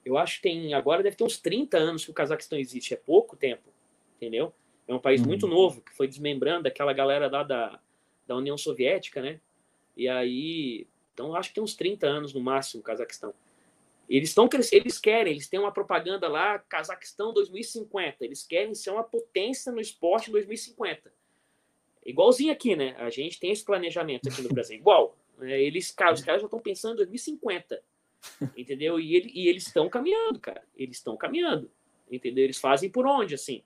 Eu acho que tem. Agora deve ter uns 30 anos que o Cazaquistão existe. É pouco tempo. Entendeu? É um país muito uhum. novo, que foi desmembrando aquela galera lá da, da União Soviética, né? E aí. Então, acho que tem uns 30 anos no máximo o Cazaquistão. Eles estão eles querem, eles têm uma propaganda lá, Cazaquistão 2050. Eles querem ser uma potência no esporte em 2050. Igualzinho aqui, né? A gente tem esse planejamento aqui no Brasil, igual. Né? Eles, os caras já estão pensando em 2050, entendeu? E, ele, e eles estão caminhando, cara. Eles estão caminhando, entendeu? Eles fazem por onde, assim.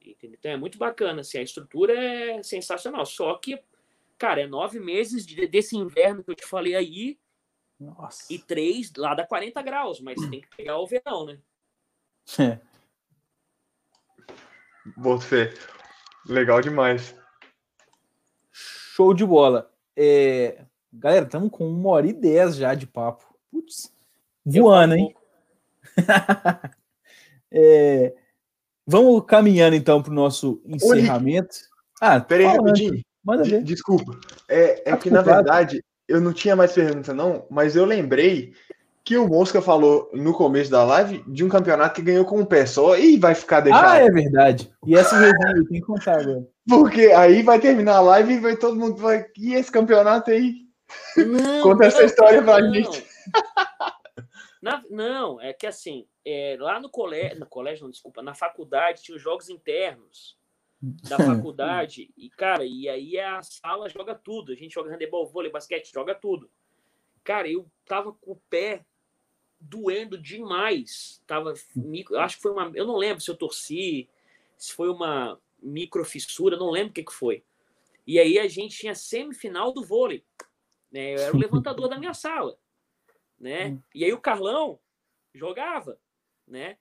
Entendeu? Então é muito bacana, assim, a estrutura é sensacional. Só que, cara, é nove meses de, desse inverno que eu te falei aí, nossa. E três lá dá 40 graus, mas tem que pegar o verão, né? É. Fé. Legal demais. Show de bola. É... Galera, estamos com uma hora e dez já de papo. Putz, voando, hein? é... Vamos caminhando então para o nosso encerramento. Ah, peraí, rapidinho. Manda ver. Desculpa. É, é tá que, na verdade, eu não tinha mais pergunta, não, mas eu lembrei que o Mosca falou no começo da live de um campeonato que ganhou com um pé só e vai ficar deixado. Ah, é verdade. E essa resenha eu tenho que contar agora. Porque aí vai terminar a live e vai todo mundo vai. E esse campeonato aí? Não, Conta essa história pra não. gente. Na, não, é que assim, é, lá no colégio, no colégio, não, desculpa, na faculdade tinha os jogos internos da faculdade, e cara, e aí a sala joga tudo. A gente joga handebol, vôlei, basquete, joga tudo. Cara, eu tava com o pé doendo demais. Tava, acho que foi uma, eu não lembro se eu torci, se foi uma microfissura, não lembro o que, que foi. E aí a gente tinha semifinal do vôlei. Né? Eu era o levantador da minha sala. Né? Hum. E aí o Carlão jogava, né?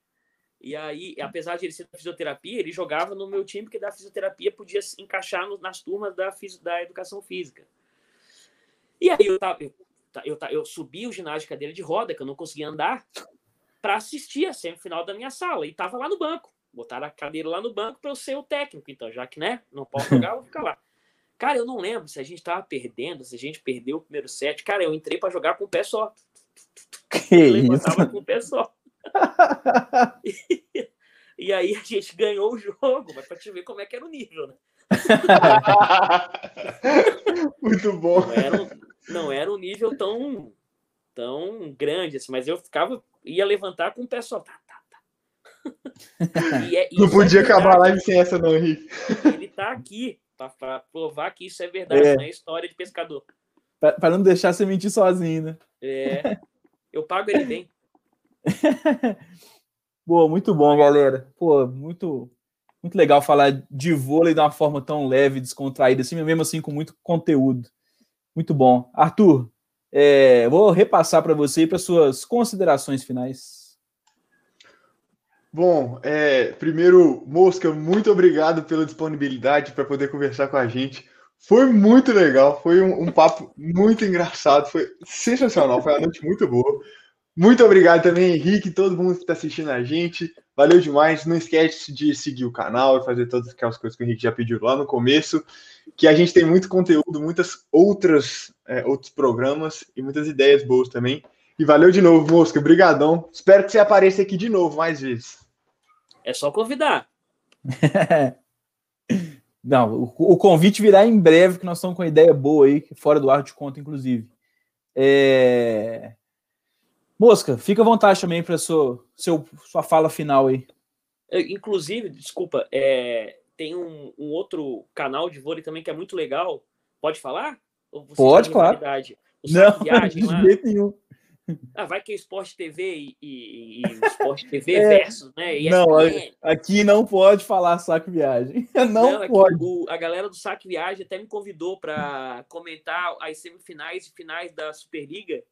E aí, apesar de ele ser da fisioterapia, ele jogava no meu time, porque da fisioterapia podia se encaixar no, nas turmas da, da educação física. E aí eu, tava, eu, eu, eu subi o ginásio de cadeira de roda, que eu não conseguia andar, para assistir a semifinal da minha sala. E tava lá no banco. Botaram a cadeira lá no banco para eu ser o técnico. Então, já que né, não posso jogar, eu vou ficar lá. Cara, eu não lembro se a gente tava perdendo, se a gente perdeu o primeiro set. Cara, eu entrei para jogar com o pé só. Que eu isso? com o pé só. e, e, aí a gente ganhou o jogo, mas para te ver como é que era o nível, né? Muito bom. Não era, não era um nível tão, tão grande, assim, mas eu ficava, ia levantar com o pé só. Tá, tá, tá. É, não podia é acabar a live sem essa, não, Henrique. Ele tá aqui para provar que isso é verdade, é. não é história de pescador. Para não deixar você mentir sozinho, né? É. Eu pago ele bem. Boa, muito bom, galera. Pô, muito, muito legal falar de vôlei de uma forma tão leve, descontraída, assim, mesmo assim com muito conteúdo. Muito bom. Arthur, é, vou repassar para você para suas considerações finais. Bom, é, primeiro, Mosca, muito obrigado pela disponibilidade para poder conversar com a gente. Foi muito legal, foi um, um papo muito engraçado, foi sensacional, foi uma noite muito boa. Muito obrigado também, Henrique, todo mundo que está assistindo a gente. Valeu demais. Não esquece de seguir o canal e fazer todas aquelas coisas que o Henrique já pediu lá no começo. Que a gente tem muito conteúdo, muitas outras é, outros programas e muitas ideias boas também. E valeu de novo, Mosca. Obrigadão. Espero que você apareça aqui de novo mais vezes. É só convidar. Não, o, o, convite virá em breve, que nós estamos com uma ideia boa aí, fora do ar de conta, inclusive. É... Mosca, fica à vontade também para sua, sua fala final aí. Inclusive, desculpa, é, tem um, um, outro canal de vôlei também que é muito legal. Pode falar? Pode, claro. Não, de jeito nenhum. Ah, vai que é Esporte TV e, e, e Esporte TV é, versus, né? não, aqui não pode falar Saque Viagem. Não, não pode. O, a galera do Saque Viagem até me convidou para comentar as semifinais e finais da Superliga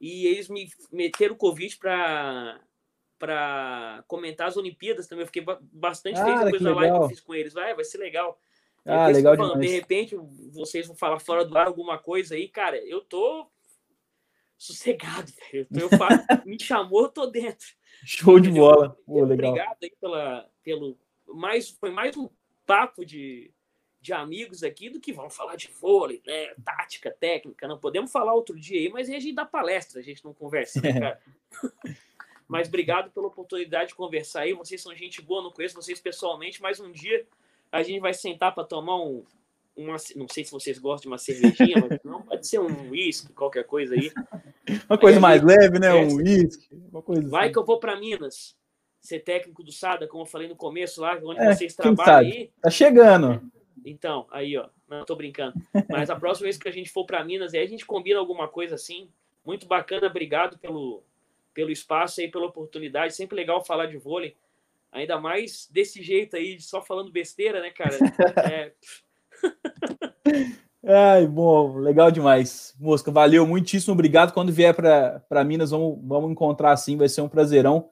e eles me meteram o convite para para comentar as Olimpíadas também. Eu fiquei bastante ah, feliz depois da live que eu fiz com eles. Vai, vai ser legal. Ah, legal falando, De repente, vocês vão falar fora do ar alguma coisa aí, cara. Eu tô sossegado, velho. Eu, falo, me chamou, eu tô dentro. Show de bola. Pô, legal. Obrigado aí pela, pelo. Mais, foi mais um papo de, de amigos aqui do que vamos falar de vôlei, né? Tática, técnica. Não podemos falar outro dia aí, mas aí a gente dá palestra, a gente não conversa, né, cara? mas obrigado pela oportunidade de conversar aí. Vocês são gente boa, não conheço vocês pessoalmente, mas um dia a gente vai sentar para tomar um. Uma, não sei se vocês gostam de uma cervejinha, mas não pode ser um uísque, qualquer coisa aí. Uma coisa aí, mais leve, né? Um uísque, uma coisa Vai assim. que eu vou para Minas ser técnico do SADA, como eu falei no começo lá, onde é, vocês trabalham aí. Tá chegando. Então, aí, ó. Não, tô brincando. Mas a próxima vez que a gente for para Minas, aí a gente combina alguma coisa assim. Muito bacana. Obrigado pelo, pelo espaço aí, pela oportunidade. Sempre legal falar de vôlei. Ainda mais desse jeito aí, só falando besteira, né, cara? É... Ai, bom, legal demais. Mosca, valeu, muitíssimo obrigado. Quando vier para Minas, vamos, vamos encontrar assim, vai ser um prazerão.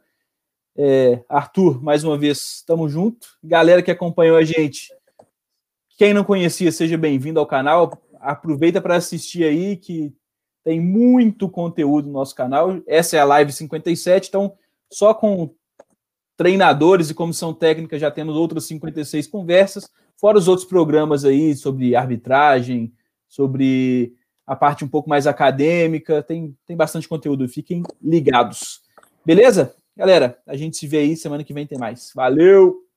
É, Arthur, mais uma vez, estamos junto. Galera que acompanhou a gente, quem não conhecia, seja bem-vindo ao canal. Aproveita para assistir aí, que tem muito conteúdo no nosso canal. Essa é a live 57, então só com treinadores e comissão técnica já temos outras 56 conversas, fora os outros programas aí sobre arbitragem, sobre a parte um pouco mais acadêmica, tem, tem bastante conteúdo, fiquem ligados. Beleza? Galera, a gente se vê aí, semana que vem tem mais. Valeu!